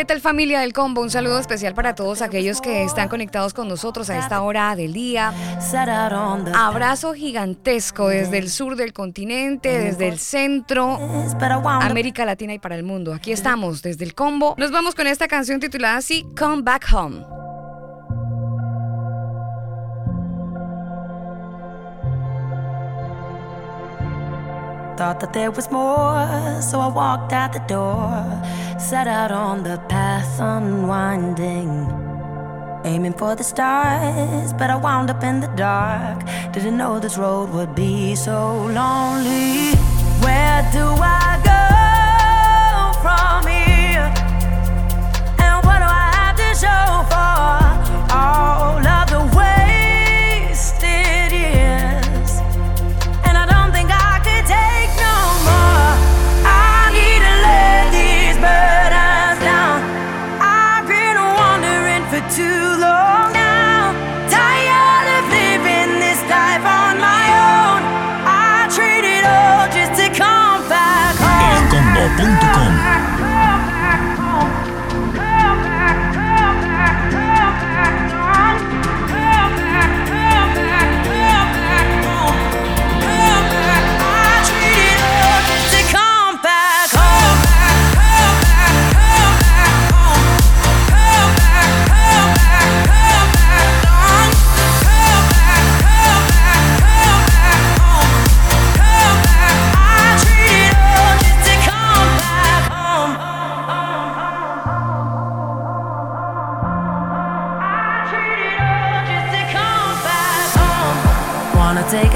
¿Qué tal familia del combo? Un saludo especial para todos aquellos que están conectados con nosotros a esta hora del día. Abrazo gigantesco desde el sur del continente, desde el centro, América Latina y para el mundo. Aquí estamos desde el combo. Nos vamos con esta canción titulada así, Come Back Home. Thought that there was more, so I walked out the door. Set out on the path unwinding. Aiming for the stars, but I wound up in the dark. Didn't know this road would be so lonely. Where do I go from here? And what do I have to show for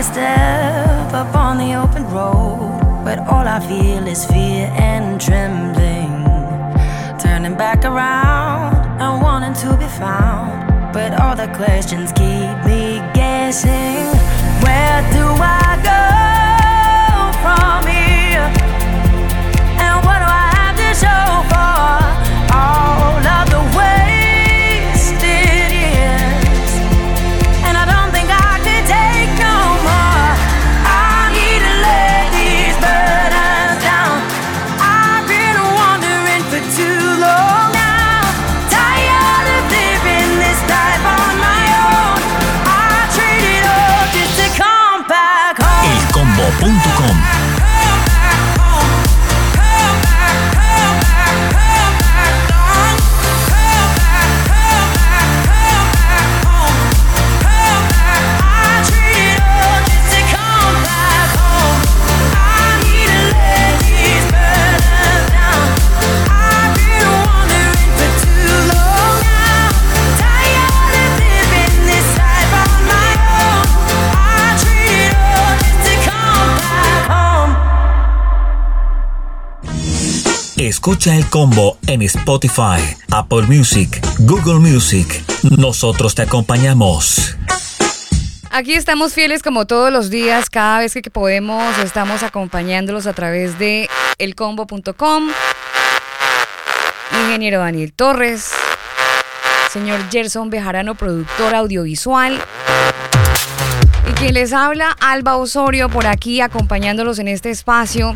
step up on the open road, but all I feel is fear and trembling. Turning back around and wanting to be found, but all the questions keep me guessing. Where do I go Escucha el combo en Spotify, Apple Music, Google Music. Nosotros te acompañamos. Aquí estamos fieles como todos los días, cada vez que podemos, estamos acompañándolos a través de elcombo.com. Ingeniero Daniel Torres, señor Gerson Bejarano, productor audiovisual. Y quien les habla, Alba Osorio, por aquí acompañándolos en este espacio.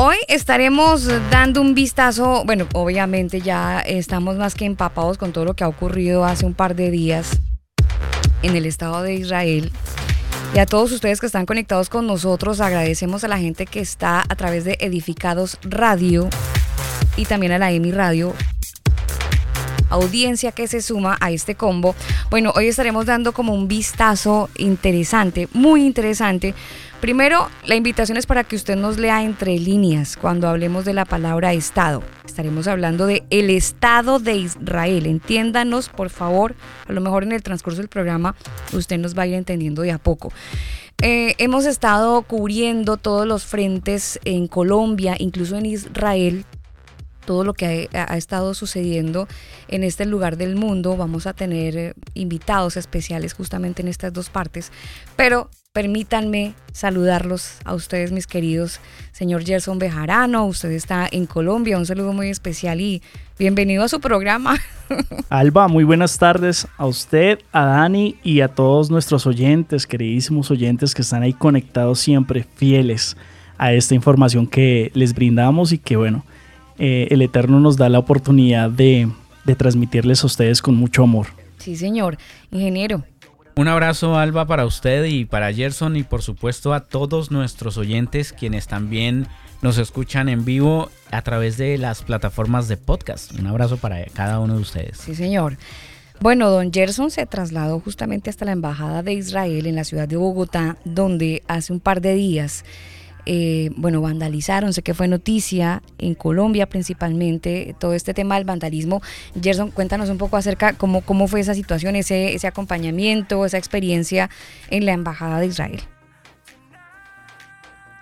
Hoy estaremos dando un vistazo, bueno, obviamente ya estamos más que empapados con todo lo que ha ocurrido hace un par de días en el Estado de Israel. Y a todos ustedes que están conectados con nosotros, agradecemos a la gente que está a través de Edificados Radio y también a la EMI Radio, audiencia que se suma a este combo. Bueno, hoy estaremos dando como un vistazo interesante, muy interesante. Primero, la invitación es para que usted nos lea entre líneas cuando hablemos de la palabra Estado. Estaremos hablando de el Estado de Israel. Entiéndanos, por favor. A lo mejor en el transcurso del programa usted nos va a ir entendiendo de a poco. Eh, hemos estado cubriendo todos los frentes en Colombia, incluso en Israel, todo lo que ha, estado sucediendo en este lugar del mundo. Vamos a tener eh, invitados especiales justamente en estas dos partes, pero permítanme saludarlos a ustedes, mis queridos señor Gerson Bejarano. Usted está en Colombia, un saludo muy especial y bienvenido a su programa. Alba, muy buenas tardes a usted, a Dani y a todos nuestros oyentes, queridísimos oyentes que están ahí conectados siempre, fieles a esta información que les brindamos y que bueno, eh, el Eterno nos da la oportunidad de, de transmitirles a ustedes con mucho amor. Sí, señor. Ingeniero, un abrazo Alba para usted y para Gerson y por supuesto a todos nuestros oyentes quienes también nos escuchan en vivo a través de las plataformas de podcast. Un abrazo para cada uno de ustedes. Sí, señor. Bueno, don Gerson se trasladó justamente hasta la Embajada de Israel en la ciudad de Bogotá, donde hace un par de días eh, bueno, vandalizaron, sé que fue noticia en Colombia principalmente, todo este tema del vandalismo. Gerson, cuéntanos un poco acerca cómo, cómo fue esa situación, ese, ese acompañamiento, esa experiencia en la Embajada de Israel.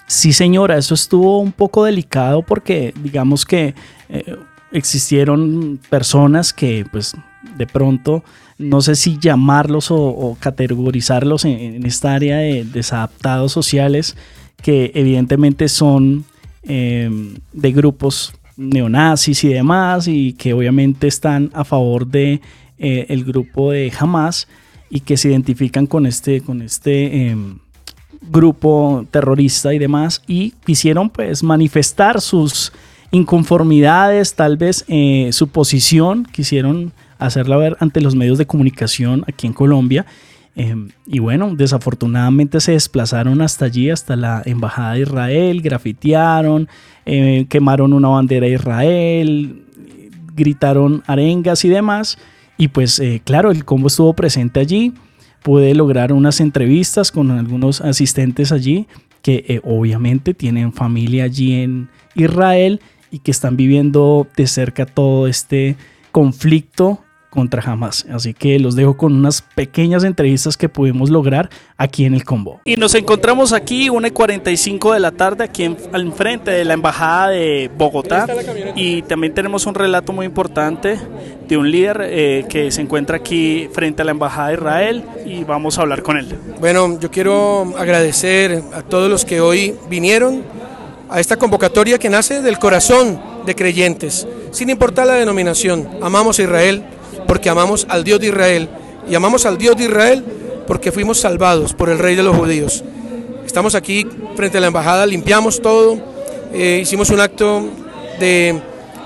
Sí, señora, eso estuvo un poco delicado porque digamos que eh, existieron personas que pues de pronto no sé si llamarlos o, categorizarlos en, esta área de desadaptados sociales que evidentemente son em, de grupos neonazis y demás y que obviamente están a favor de eh, el grupo de Hamas y que se identifican con este, con este em, grupo terrorista y demás y quisieron pues manifestar sus inconformidades, tal vez eh, su posición, quisieron hacerla ver ante los medios de comunicación aquí en Colombia Em, y bueno, desafortunadamente se desplazaron hasta allí, hasta la Embajada de Israel, grafitearon, eh, quemaron una bandera de Israel, gritaron arengas y demás. Y pues eh, claro, el combo estuvo presente allí, pude lograr unas entrevistas con algunos asistentes allí que eh, obviamente tienen familia allí en Israel y que están viviendo de cerca todo este conflicto contra jamás. Así que los dejo con unas pequeñas entrevistas que pudimos lograr aquí en el combo. Y nos encontramos aquí, 1 y 45 de la tarde, aquí en, al frente de la Embajada de Bogotá. Y también tenemos un relato muy importante de un líder eh, que se encuentra aquí frente a la Embajada de Israel y vamos a hablar con él. Bueno, yo quiero agradecer a todos los que hoy vinieron a esta convocatoria que nace del corazón de creyentes, sin importar la denominación. Amamos a Israel, porque amamos al Dios de Israel. Y amamos al Dios de Israel porque fuimos salvados por el Rey de los Judíos. Estamos aquí frente a la embajada, limpiamos todo, eh, hicimos un acto de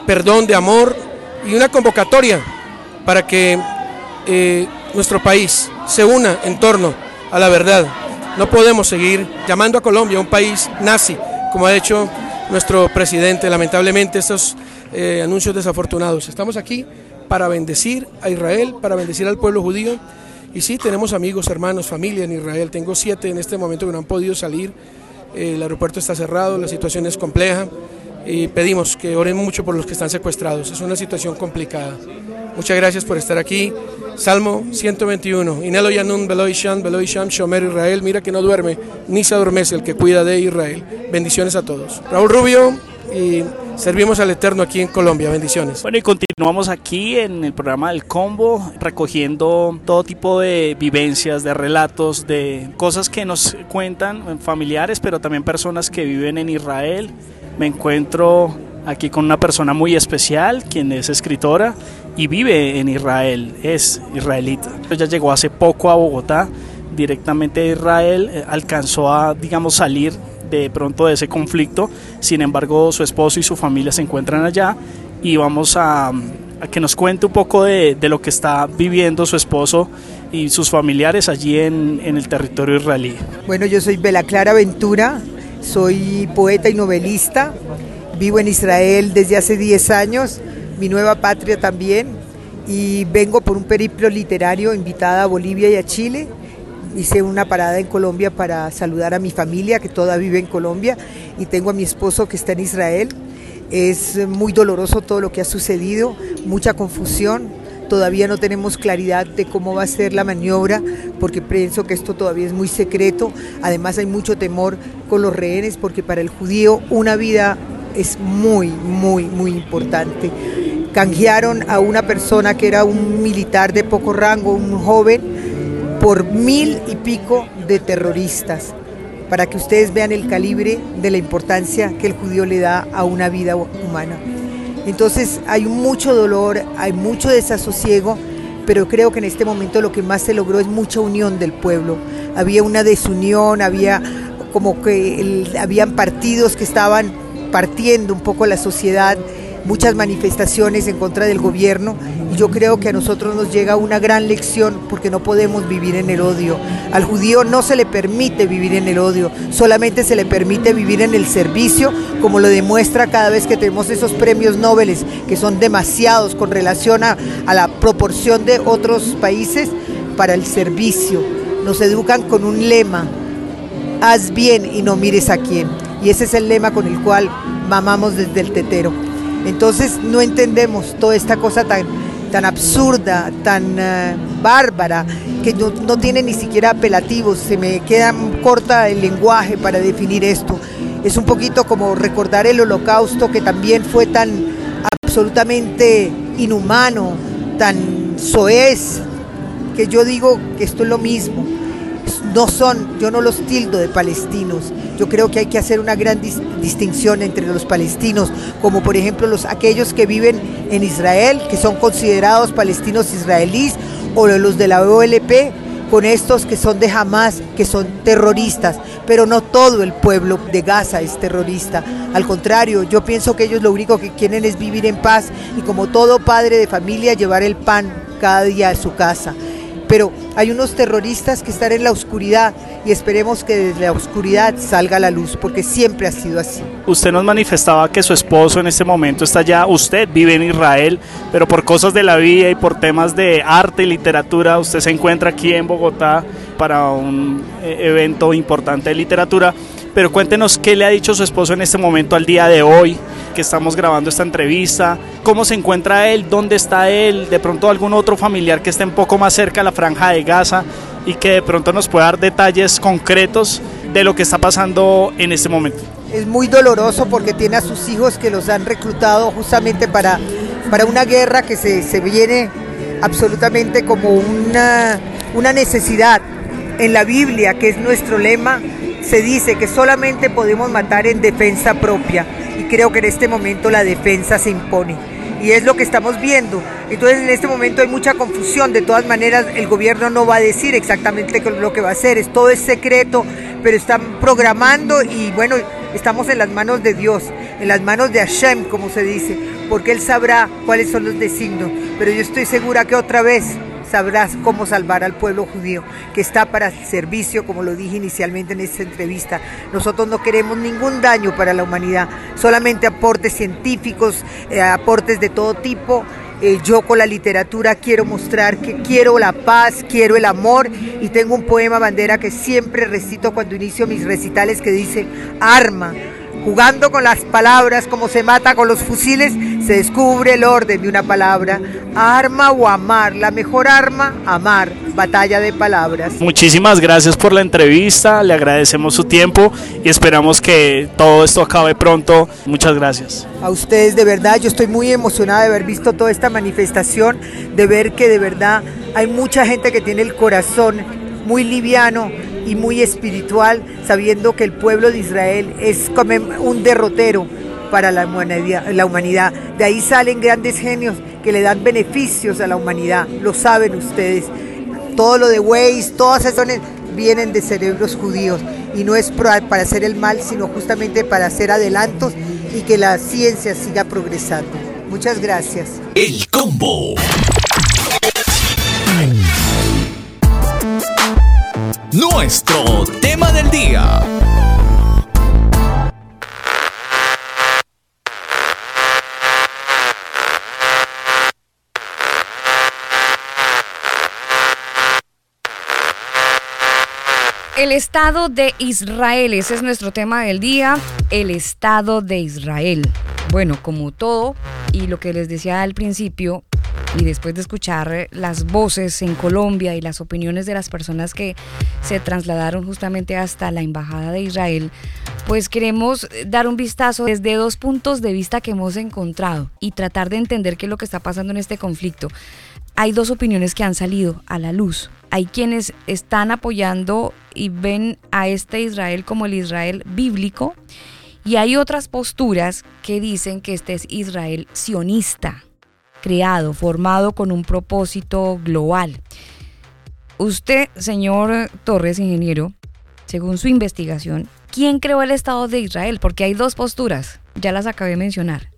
perdón, de amor y una convocatoria para que eh, nuestro país se una en torno a la verdad. No podemos seguir llamando a Colombia un país nazi, como ha hecho nuestro presidente, lamentablemente, estos eh, anuncios desafortunados. Estamos aquí para bendecir a Israel, para bendecir al pueblo judío. Y sí, tenemos amigos, hermanos, familia en Israel. Tengo siete en este momento que no han podido salir. El aeropuerto está cerrado, la situación es compleja y pedimos que oren mucho por los que están secuestrados. Es una situación complicada. Muchas gracias por estar aquí. Salmo 121. Inelo Yanun Beloy Sham, Shomer Israel. Mira que no duerme, ni se adormece el que cuida de Israel. Bendiciones a todos. Raúl Rubio servimos al Eterno aquí en Colombia. Bendiciones. Bueno, y continuamos aquí en el programa del Combo, recogiendo todo tipo de vivencias, de relatos, de cosas que nos cuentan familiares, pero también personas que viven en Israel. Me encuentro aquí con una persona muy especial, quien es escritora y vive en Israel, es israelita. Ella llegó hace poco a Bogotá, directamente de Israel, eh, alcanzó a, digamos, salir de pronto de ese conflicto. Sin embargo, su esposo y su familia se encuentran allá y vamos a, que nos cuente un poco de, lo que está viviendo su esposo y sus familiares allí en, en el territorio israelí. Bueno, yo soy Bela Clara Ventura, soy poeta y novelista, vivo en Israel desde hace 10 años, mi nueva patria también, y vengo por un periplo literario invitada a Bolivia y a Chile hice una parada en Colombia para saludar a mi familia que toda vive en Colombia y tengo a mi esposo que está en Israel. Es muy doloroso todo lo que ha sucedido, mucha confusión. Todavía no tenemos claridad de cómo va a ser la maniobra porque pienso que esto todavía es muy secreto. Además hay mucho temor con los rehenes porque para el judío una vida es muy, muy, muy importante. Canjearon a una persona que era un militar de poco rango, un joven, por mil y pico de terroristas, para que ustedes vean el calibre de la importancia que el judío le da a una vida humana. Entonces hay mucho dolor, hay mucho desasosiego, pero creo que en este momento lo que más se logró es mucha unión del pueblo. Había una desunión, había como que habían partidos que estaban partiendo un poco la sociedad, muchas manifestaciones en contra del gobierno y yo creo que a nosotros nos llega una gran lección porque no podemos vivir en el odio. Al judío no se le permite vivir en el odio, solamente se le permite vivir en el servicio, como lo demuestra cada vez que tenemos esos premios Nobel, que son demasiados con relación a, a la proporción de otros países para el servicio. Nos educan con un lema, haz bien y no mires a quién. Y ese es el lema con el cual mamamos desde el tetero. Entonces no entendemos toda esta cosa tan, tan absurda, tan eh, bárbara, que no, no, tiene ni siquiera apelativos. Se me queda corta el lenguaje para definir esto. Es un poquito como recordar el holocausto que también fue tan absolutamente inhumano, tan soez, que yo digo que esto es lo mismo no son, yo no los tildo de palestinos. Yo creo que hay que hacer una gran distinción entre los palestinos, como por ejemplo los aquellos que viven en Israel, que son considerados palestinos israelíes, o los de la OLP, con estos que son de Hamas, que son terroristas, pero no todo el pueblo de Gaza es terrorista. Al contrario, yo pienso que ellos lo único que quieren es vivir en paz y como todo padre de familia llevar el pan cada día a su casa pero hay unos terroristas que están en la oscuridad y esperemos que desde la oscuridad salga la luz, porque siempre ha sido así. Usted nos manifestaba que su esposo en este momento está ya, usted vive en Israel, pero por cosas de la vida y por temas de arte y literatura, usted se encuentra aquí en Bogotá para un eh, evento importante de literatura. Pero cuéntenos qué le ha dicho su esposo en este momento al día de hoy, que estamos grabando esta entrevista, cómo se encuentra él, dónde está él, de pronto algún otro familiar que esté un poco más cerca a la franja de Gaza y que de pronto nos pueda dar detalles concretos de lo que está pasando en este momento. Es muy doloroso porque tiene a sus hijos que los han reclutado justamente para, para una guerra que se, se viene absolutamente como una, una necesidad. En la Biblia, que es nuestro lema, se dice que solamente podemos matar en defensa propia y creo que en este momento la defensa se impone y es lo que estamos viendo. Entonces en este momento hay mucha confusión, de todas maneras el gobierno no va a decir exactamente lo que va a hacer, es todo es secreto, pero están programando y bueno, estamos en las manos de Dios, en las manos de Hashem, como se dice, porque Él sabrá cuáles son los designios, pero yo estoy segura que otra vez sabrás cómo salvar al pueblo judío, que está para servicio, como lo dije inicialmente en esta entrevista. Nosotros no queremos ningún daño para la humanidad, solamente aportes científicos, eh, aportes de todo tipo. Eh, yo con la literatura quiero mostrar que quiero la paz, quiero el amor y tengo un poema bandera que siempre recito cuando inicio mis recitales que dice, arma, Jugando con las palabras como se mata con los fusiles, se descubre el orden de una palabra. Arma o amar, la mejor arma, amar. Batalla de palabras. Muchísimas gracias por la entrevista, le agradecemos su tiempo y esperamos que todo esto acabe pronto. Muchas gracias. A ustedes de verdad, yo estoy muy emocionada de haber visto toda esta manifestación, de ver que de verdad hay mucha gente que tiene el corazón muy liviano y muy espiritual, sabiendo que el pueblo de Israel es como un derrotero para la humanidad, la humanidad. De ahí salen grandes genios que le dan beneficios a la humanidad, lo saben ustedes. Todo lo de Waze, todas esas vienen de cerebros judíos y no es para hacer el mal, sino justamente para hacer adelantos y que la ciencia siga progresando. Muchas gracias. El combo. Nuestro tema del día. El Estado de Israel, ese es nuestro tema del día, el Estado de Israel. Bueno, como todo, y lo que les decía al principio, y después de escuchar las voces en Colombia y las opiniones de las personas que se trasladaron justamente hasta la Embajada de Israel pues queremos dar un vistazo desde dos puntos de vista que hemos encontrado y tratar de entender qué es lo que está pasando en este conflicto. Hay dos opiniones que han salido a la luz. Hay quienes están apoyando y ven a este Israel como el Israel bíblico y hay otras posturas que dicen que este es Israel sionista, creado, formado con un propósito global. Usted, señor Torres, ingeniero, según su investigación, ¿quién creó el Estado de Israel? Porque hay dos posturas, ya las acabé de mencionar.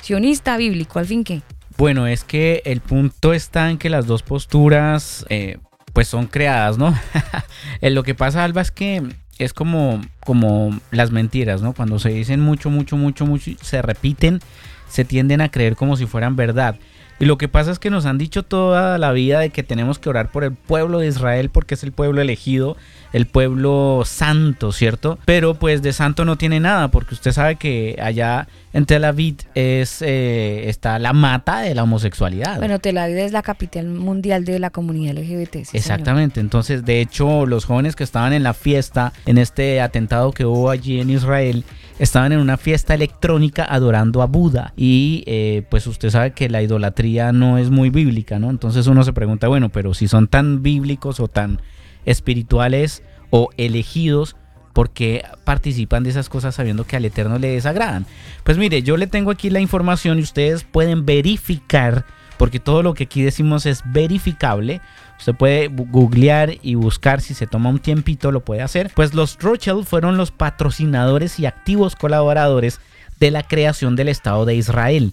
Sionista, bíblico, al fin qué. Bueno, es que el punto está en que las dos posturas eh, pues son creadas, ¿no? lo que pasa, Alba, es que es como, como las mentiras, ¿no? Cuando se dicen mucho, mucho, mucho, mucho, se repiten, se tienden a creer como si fueran verdad. Y lo que pasa es que nos han dicho toda la vida de que tenemos que orar por el pueblo de Israel porque es el pueblo elegido, el pueblo santo, ¿cierto? Pero pues de santo no tiene nada porque usted sabe que allá en Tel Aviv es, eh, está la mata de la homosexualidad. Bueno, Tel Aviv es la capital mundial de la comunidad LGBT. Exactamente, entonces de hecho los jóvenes que estaban en la fiesta, en este atentado que hubo allí en Israel, estaban en una fiesta electrónica adorando a Buda y eh, pues usted sabe que la idolatría no es muy bíblica, ¿no? Entonces uno se pregunta, bueno, pero si son tan bíblicos o tan espirituales o elegidos, ¿por qué participan de esas cosas sabiendo que al Eterno le desagradan? Pues mire, yo le tengo aquí la información y ustedes pueden verificar, porque todo lo que aquí decimos es verificable. Usted puede googlear y buscar si se toma un tiempito, lo puede hacer. Pues los Rothschild fueron los patrocinadores y activos colaboradores de la creación del Estado de Israel.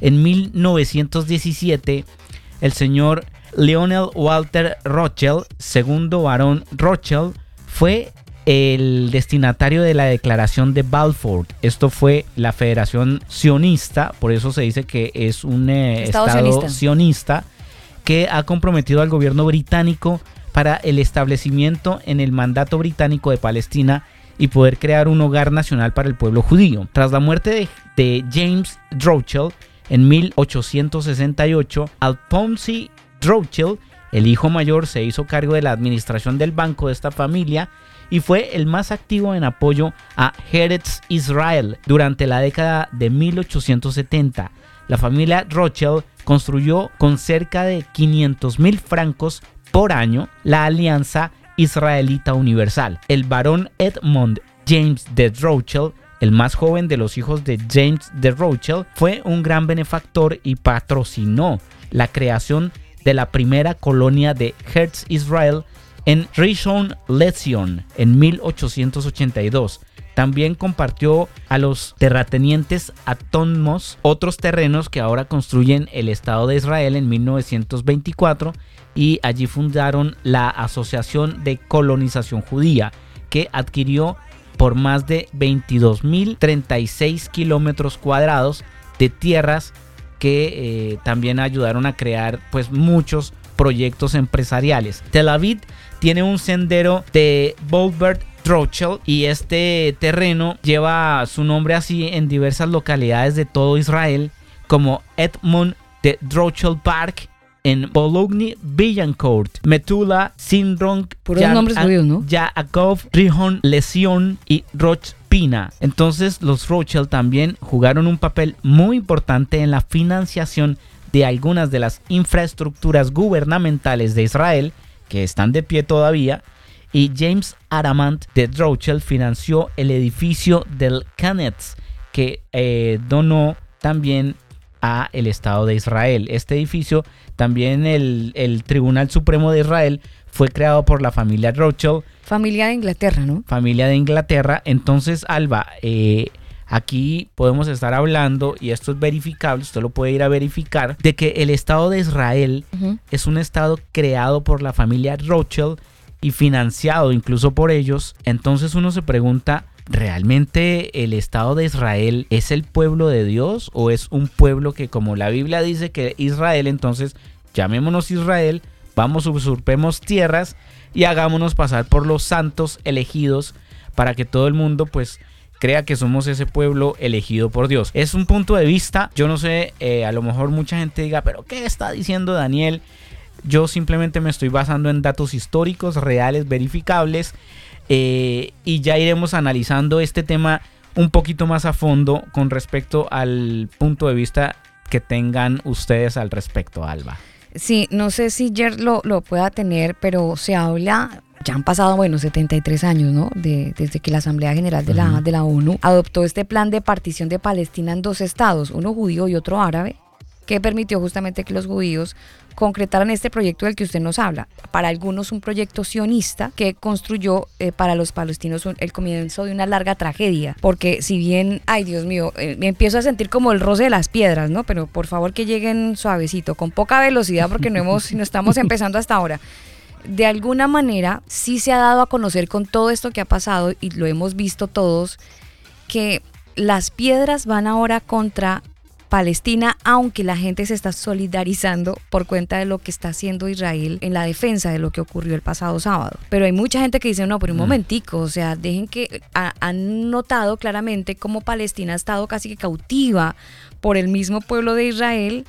En 1917, el señor Lionel Walter Rothschild, segundo varón Rothschild, fue el destinatario de la declaración de Balfour. Esto fue la Federación Sionista, por eso se dice que es un eh, Estado, sionista que ha comprometido al gobierno británico para el establecimiento en el mandato británico de Palestina y poder crear un hogar nacional para el pueblo judío. Tras la muerte de, James Rothschild en 1868, Alphonse Rothschild, el hijo mayor, se hizo cargo de la administración del banco de esta familia y fue el más activo en apoyo a Eretz Israel durante la década de 1870. La familia Rothschild construyó con cerca de 500 mil francos por año la Alianza Israelita Universal. El barón Edmund James de Rothschild el más joven de los hijos de James de Rothschild, fue un gran benefactor y patrocinó la creación de la primera colonia de Hertz Israel en Rishon Lezion en 1882. También compartió a los terratenientes atónomos otros terrenos que ahora construyen el Estado de Israel en 1924 y allí fundaron la Asociación de Colonización Judía que adquirió por más de 22.036 kilómetros cuadrados de tierras que eh, también ayudaron a crear pues muchos proyectos empresariales. Tel Aviv tiene un sendero de Bolbert Rothschild y este terreno lleva su nombre así en diversas localidades de todo Israel como Edmund de Rothschild Park en Bologna, Villancourt, Metula, Sinron, Yaakov, Rihon, Lesion y Roch Pina. Entonces los Rothschild también jugaron un papel muy importante en la financiación de algunas de las infraestructuras gubernamentales de Israel que están de pie todavía y James Aramant de Rothschild financió el edificio del Canetz que eh, donó también a el Estado de Israel. Este edificio, también el, el Tribunal Supremo de Israel, fue creado por la familia Rothschild. Familia de Inglaterra, ¿no? Familia de Inglaterra. Entonces, Alba, eh, aquí podemos estar hablando, y esto es verificable, usted lo puede ir a verificar, de que el Estado de Israel es un Estado creado por la familia Rothschild y financiado incluso por ellos. Entonces uno se pregunta, ¿realmente el Estado de Israel es el pueblo de Dios o es un pueblo que como la Biblia dice que Israel, entonces llamémonos Israel, vamos, usurpemos tierras y hagámonos pasar por los santos elegidos para que todo el mundo pues crea que somos ese pueblo elegido por Dios. Es un punto de vista, yo no sé, eh, a lo mejor mucha gente diga, pero ¿qué está diciendo Daniel? Yo simplemente me estoy basando en datos históricos, reales, verificables eh, y ya iremos analizando este tema un poquito más a fondo con respecto al punto de vista que tengan ustedes al respecto, Alba. Sí, no sé si Jer lo, lo pueda tener, pero se habla, ya han pasado, bueno, 73 años, ¿no? De, desde que la Asamblea General de la, de la ONU adoptó este plan de partición de Palestina en dos estados, uno judío y otro árabe, que permitió justamente que los judíos concretaran este proyecto del que usted nos habla. Para algunos un proyecto sionista que construyó eh, para los palestinos el comienzo de una larga tragedia. Porque si bien, ay Dios mío, eh, me empiezo a sentir como el roce de las piedras, ¿no? Pero por favor que lleguen suavecito, con poca velocidad porque no, hemos, no estamos empezando hasta ahora de alguna manera sí se ha dado a conocer con todo esto que ha pasado y lo hemos visto todos, que las piedras van ahora contra Palestina, aunque la gente se está solidarizando por cuenta de lo que está haciendo Israel en la defensa de lo que ocurrió el pasado sábado. Pero hay mucha gente que dice, no, pero un momentico, o sea, dejen que ha- han notado claramente cómo Palestina ha estado casi que cautiva por el mismo pueblo de Israel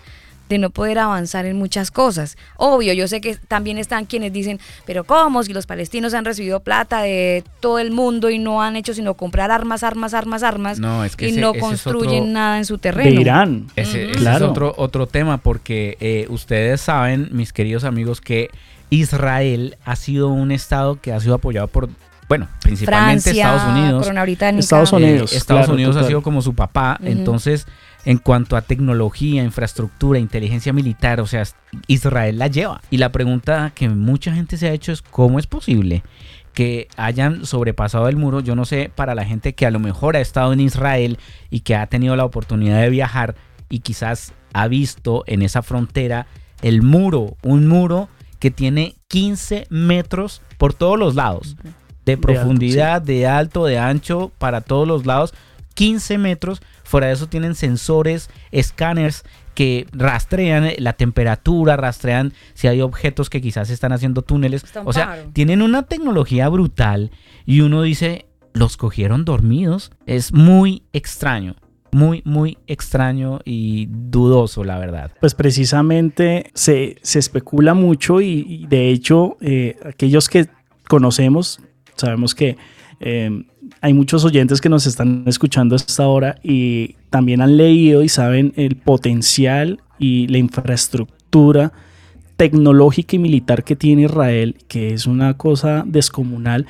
de no poder avanzar en muchas cosas. Obvio, yo sé que también están quienes dicen, pero ¿cómo? Si los palestinos han recibido plata de todo el mundo y no han hecho sino comprar armas, armas, armas, armas No, es que y ese- no construyen otro- nada en su De terreno. Irán. Ese, ese Claro. es otro, otro tema porque eh, ustedes saben, mis queridos amigos, que Israel ha sido un estado que ha sido apoyado por, bueno, principalmente Francia, Estados Unidos. Corona Británica. Estados Eh, Unidos, Estados claro, Unidos ha sido como su papá. Entonces, en cuanto a tecnología, infraestructura, inteligencia militar, o sea, Israel la lleva. Y la pregunta que mucha gente se ha hecho es cómo es posible que hayan sobrepasado el muro. Yo no sé, para la gente que a lo mejor ha estado en Israel y que ha tenido la oportunidad de viajar y quizás ha visto en esa frontera el muro, un muro que tiene 15 metros por todos los lados de alto, profundidad, de alto, de ancho, para todos los lados, 15 metros. Fuera de eso tienen sensores, escáneres que rastrean la temperatura, rastrean si hay objetos que quizás están haciendo túneles. O sea, tienen una tecnología brutal y uno dice, los cogieron dormidos. Es muy extraño, muy, muy extraño y dudoso, la verdad. Pues precisamente se, se especula mucho y, y de hecho eh, aquellos que conocemos sabemos que eh, hay muchos oyentes que nos están escuchando a esta hora y también han leído y saben el potencial y la infraestructura tecnológica y militar que tiene Israel, que es una cosa descomunal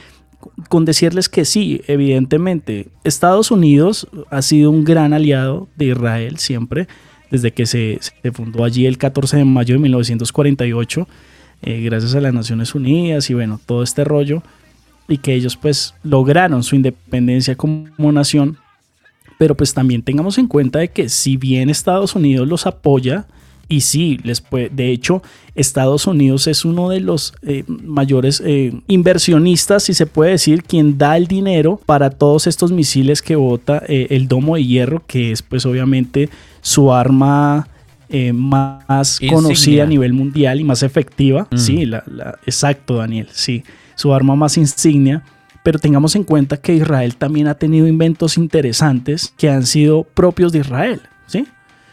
con decirles que sí, evidentemente, Estados Unidos ha sido un gran aliado de Israel siempre, desde que se, se fundó allí el 14 de mayo de 1948, eh, gracias a las Naciones Unidas y bueno, todo este rollo, y que ellos pues lograron su independencia como nación, pero pues también tengamos en cuenta de que si bien Estados Unidos los apoya, y sí, les puede, de hecho, Estados Unidos es uno de los eh, mayores eh, inversionistas, si se puede decir, quien da el dinero para todos estos misiles que bota eh, el domo de hierro, que es pues obviamente su arma más Insignia. conocida a nivel mundial y más efectiva. Mm. Sí, la, la- exacto, Daniel, sí, su arma más insignia. Pero tengamos en cuenta que Israel también ha tenido inventos interesantes que han sido propios de Israel, ¿sí?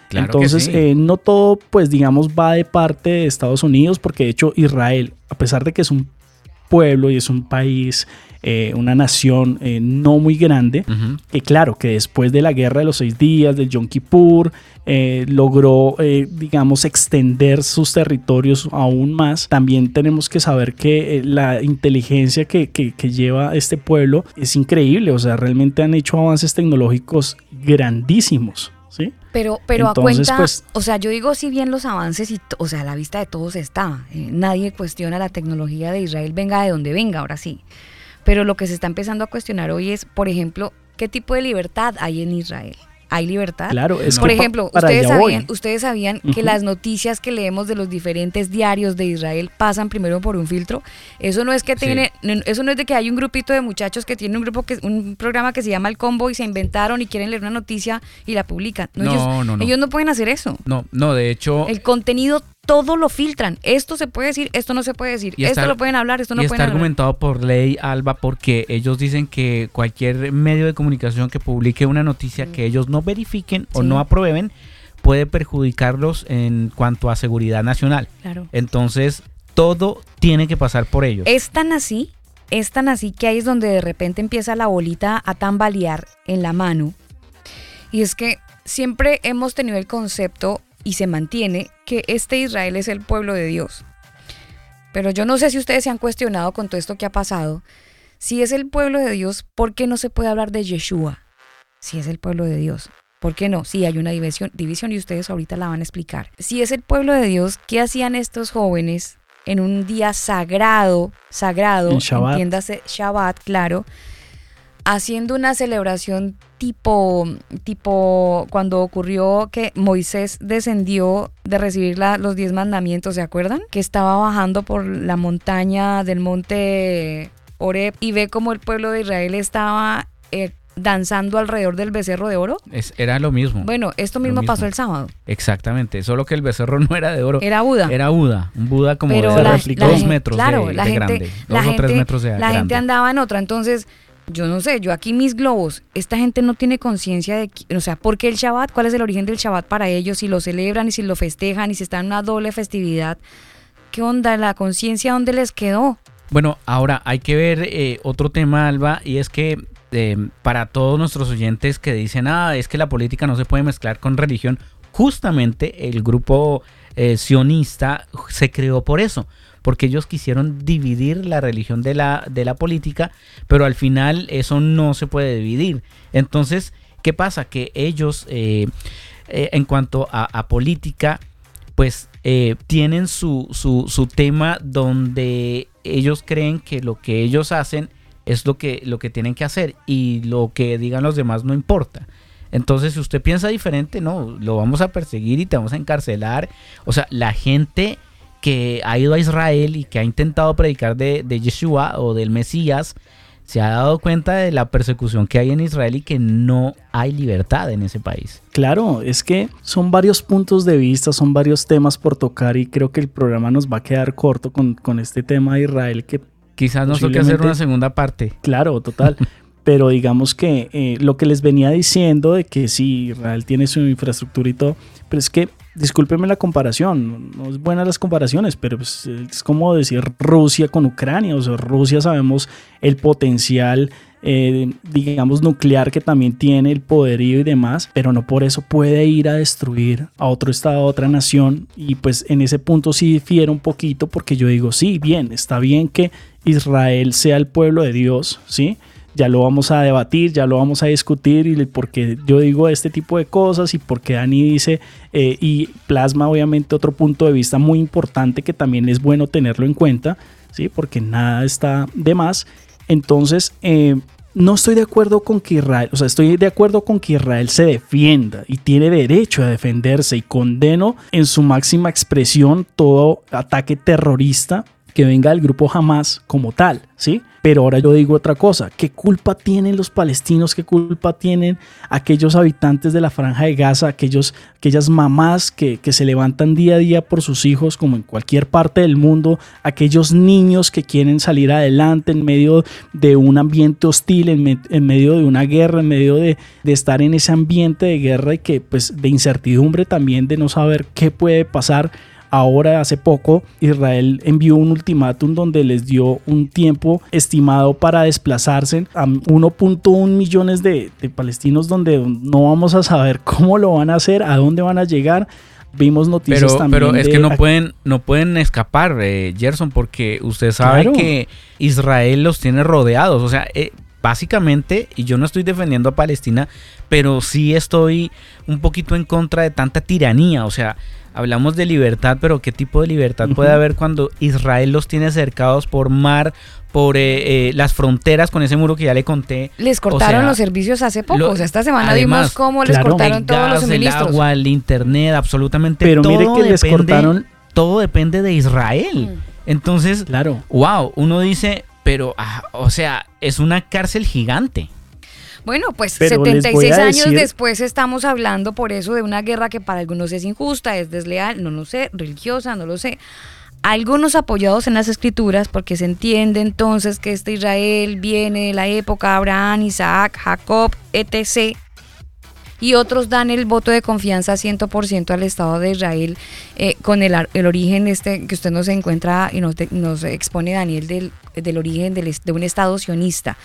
Claro Entonces, sí. eh, no todo, pues digamos, va de parte de Estados Unidos, porque de hecho Israel, a pesar de que es un pueblo y es un país, eh, una nación eh, no muy grande, Ujú. que claro, que después de la guerra de los seis días, del Yom Kippur, eh, logró, eh, digamos, extender sus territorios aún más. También tenemos que saber que eh, la inteligencia que, que- que lleva este pueblo es increíble, o sea, realmente han hecho avances tecnológicos grandísimos. Pero, pero Entonces, a cuenta, pues- o sea, yo digo si bien los avances y, o sea, a la vista de todos está. eh, nadie cuestiona la tecnología de Israel, venga de donde venga, ahora sí. Pero lo que se está empezando a cuestionar hoy es, por ejemplo, ¿qué tipo de libertad hay en Israel? ¿Hay libertad? Claro, es Por que ejemplo, para ustedes allá voy. sabían, ustedes sabían que las noticias que leemos de los diferentes diarios de Israel pasan primero por un filtro. Eso no es que Sí. tiene, eso no es de que hay un grupito de muchachos que tiene un grupo que un programa que se llama El Combo y se inventaron y quieren leer una noticia y la publican. No, No, ellos, no, no. ellos no pueden hacer eso. No, no, de hecho, El contenido todo lo filtran. Esto se puede decir, esto no se puede decir. Y esto está- lo pueden hablar, esto no y está pueden hablar. argumentado por ley, Alba, porque ellos dicen que cualquier medio de comunicación que publique una noticia que ellos no verifiquen o no aprueben puede perjudicarlos en cuanto a seguridad nacional. Claro. Entonces, todo tiene que pasar por ellos. Es tan así es tan así que ahí es donde de repente empieza la bolita a tambalear en la mano. Y es que siempre hemos tenido el concepto y se mantiene que este Israel es el pueblo de Dios. Pero yo no sé si ustedes se han cuestionado con todo esto que ha pasado. Si es el pueblo de Dios, ¿por qué no se puede hablar de Yeshua? Si es el pueblo de Dios. ¿Por qué no? Sí, hay una división, división y ustedes ahorita la van a explicar. Si es el pueblo de Dios, ¿qué hacían estos jóvenes en un día sagrado, sagrado, En Shabbat. entiéndase Shabbat, claro, haciendo una celebración tipo, tipo cuando ocurrió que Moisés descendió de recibir la- los diez mandamientos, ¿se acuerdan? Que estaba bajando por la montaña del monte Oreb y ve como el pueblo de Israel estaba eh, danzando alrededor del becerro de oro. Es- era lo mismo. Bueno, esto mismo, mismo. pasó el sábado. Exactamente, solo que el becerro no era de oro. Era Buda. Era Buda, un Buda como pero de la, dos la gente- metros claro, de, la de gente, grande. la Dos o tres metros de la grande. gente andaba en otra. Entonces, yo no sé, yo aquí mis globos, esta gente no tiene conciencia de, o sea, ¿por qué el Shabbat? ¿Cuál es el origen del Shabbat para ellos? Si lo celebran y si lo festejan y si está en una doble festividad. ¿Qué onda? ¿La conciencia dónde les quedó? Bueno, ahora hay que ver eh, otro tema, Alba, y es que eh, para todos nuestros oyentes que dicen, ah, es que la política no se puede mezclar con religión, justamente el grupo eh, sionista se creó por eso, porque ellos quisieron dividir la religión de la, de la política, pero al final eso no se puede dividir. Entonces, ¿qué pasa? Que ellos, eh, eh, en cuanto a, política, pues eh, tienen su, su, su tema donde ellos creen que lo que ellos hacen es lo que, lo que tienen que hacer y lo que digan los demás no importa. Entonces, si usted piensa diferente, no, lo vamos a perseguir y te vamos a encarcelar. O sea, la gente que ha ido a Israel y que ha intentado predicar de, de Yeshua o del Mesías, se ha dado cuenta de la persecución que hay en Israel y que no hay libertad en ese país. Claro, es que son varios puntos de vista, son varios temas por tocar y creo que el programa nos va a quedar corto con, con este tema de Israel que Quizás nos toque hacer una segunda parte. Claro, total. Pero digamos que eh, lo que les venía diciendo de que sí, Israel tiene su infraestructura y todo, pero es que, discúlpenme la comparación, no es buena las comparaciones, pero pues, es como decir Rusia con Ucrania, o sea, Rusia sabemos el potencial, eh, digamos, nuclear que también tiene, el poderío y demás, pero no por eso puede ir a destruir a otro estado, a otra nación, y pues en ese punto sí difiere un poquito, porque yo digo, sí, bien, está bien que Israel sea el pueblo de Dios, ¿sí? Ya lo vamos a debatir, ya lo vamos a discutir y porque yo digo este tipo de cosas y porque Dani dice eh, y plasma obviamente otro punto de vista muy importante que también es bueno tenerlo en cuenta, ¿sí? Porque nada está de más. Entonces, eh, no estoy de acuerdo con que Israel, o sea, estoy de acuerdo con que Israel se defienda y tiene derecho a defenderse y condeno en su máxima expresión todo ataque terrorista que venga del grupo Hamas como tal, ¿sí? Pero ahora yo digo otra cosa, ¿qué culpa tienen los palestinos? ¿Qué culpa tienen aquellos habitantes de la franja de Gaza, aquellos, aquellas mamás que, que se levantan día a día por sus hijos, como en cualquier parte del mundo, aquellos niños que quieren salir adelante en medio de un ambiente hostil, en, en medio de una guerra, en medio de, de estar en ese ambiente de guerra y que pues de incertidumbre también de no saber qué puede pasar? Ahora, hace poco, Israel envió un ultimátum donde les dio un tiempo estimado para desplazarse a 1.1 millones de, de palestinos donde no vamos a saber cómo lo van a hacer, a dónde van a llegar. Vimos noticias Pero, también. pero es de- que no pueden, no pueden escapar, eh, Gerson, porque usted sabe Claro. que Israel los tiene rodeados. O sea, eh, básicamente, y yo no estoy defendiendo a Palestina, pero sí estoy un poquito en contra de tanta tiranía. O sea, hablamos de libertad, pero ¿qué tipo de libertad puede haber cuando Israel los tiene cercados por mar, por eh, eh, las fronteras con ese muro que ya le conté? Les O cortaron sea, los servicios hace poco. lo- o sea, esta semana además, vimos cómo les claro, cortaron el todos los gas, el suministros. agua, el internet, absolutamente Pero todo mire que les depende- cortaron. todo depende de Israel. Entonces, Claro. wow, uno dice, pero, ah, o sea, es una cárcel gigante. Bueno, pues Pero les voy 76 a años decir- después estamos hablando por eso de una guerra que para algunos es injusta, es desleal, no lo sé, religiosa, no lo sé. Algunos apoyados en las escrituras, porque se entiende entonces que este Israel viene de la época de Abraham, Isaac, Jacob, etc. y otros dan el voto de confianza 100% al Estado de Israel eh, con el, el, origen este que usted nos encuentra y nos, nos expone, Daniel, del, del origen de un Estado sionista.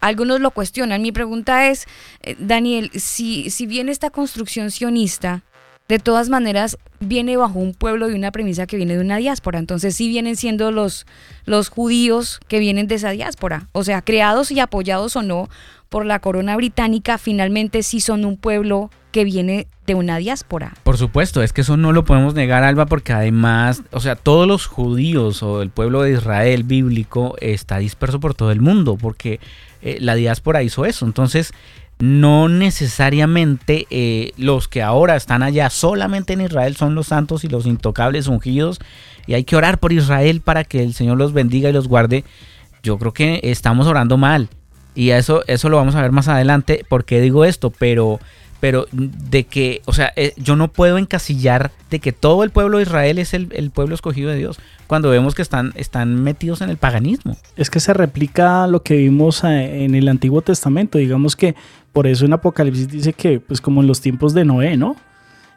Algunos lo cuestionan. Mi pregunta es, eh, Daniel, si, si bien esta construcción sionista de todas maneras viene bajo un pueblo y una premisa que viene de una diáspora. Entonces sí vienen siendo los, los judíos que vienen de esa diáspora. O sea, creados y apoyados o no por la corona británica, finalmente sí son un pueblo que viene de una diáspora. Por supuesto, es que eso no lo podemos negar, Alba, porque además, o sea, todos los judíos o el pueblo de Israel bíblico está disperso por todo el mundo, porque eh, la diáspora hizo eso. Entonces, no necesariamente eh, los que ahora están allá solamente en Israel son los santos y los intocables ungidos y hay que orar por Israel para que el Señor los bendiga y los guarde. Yo creo que estamos orando mal y eso, eso lo vamos a ver más adelante. ¿Por qué digo esto? Pero pero de que, o sea, eh, yo no puedo encasillar de que todo el pueblo de Israel es el, pueblo escogido de Dios, cuando vemos que están, están metidos en el paganismo. Es que se replica lo que vimos eh, en el Antiguo Testamento, digamos que por eso en Apocalipsis dice que, pues como en los tiempos de Noé, ¿no?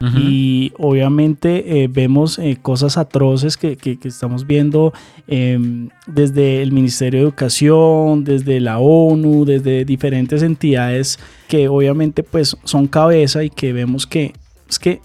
Y obviamente eh, vemos eh, cosas atroces que, estamos viendo em, desde el Ministerio de Educación, desde la ONU, desde diferentes entidades que obviamente pues son cabeza y que vemos que es que,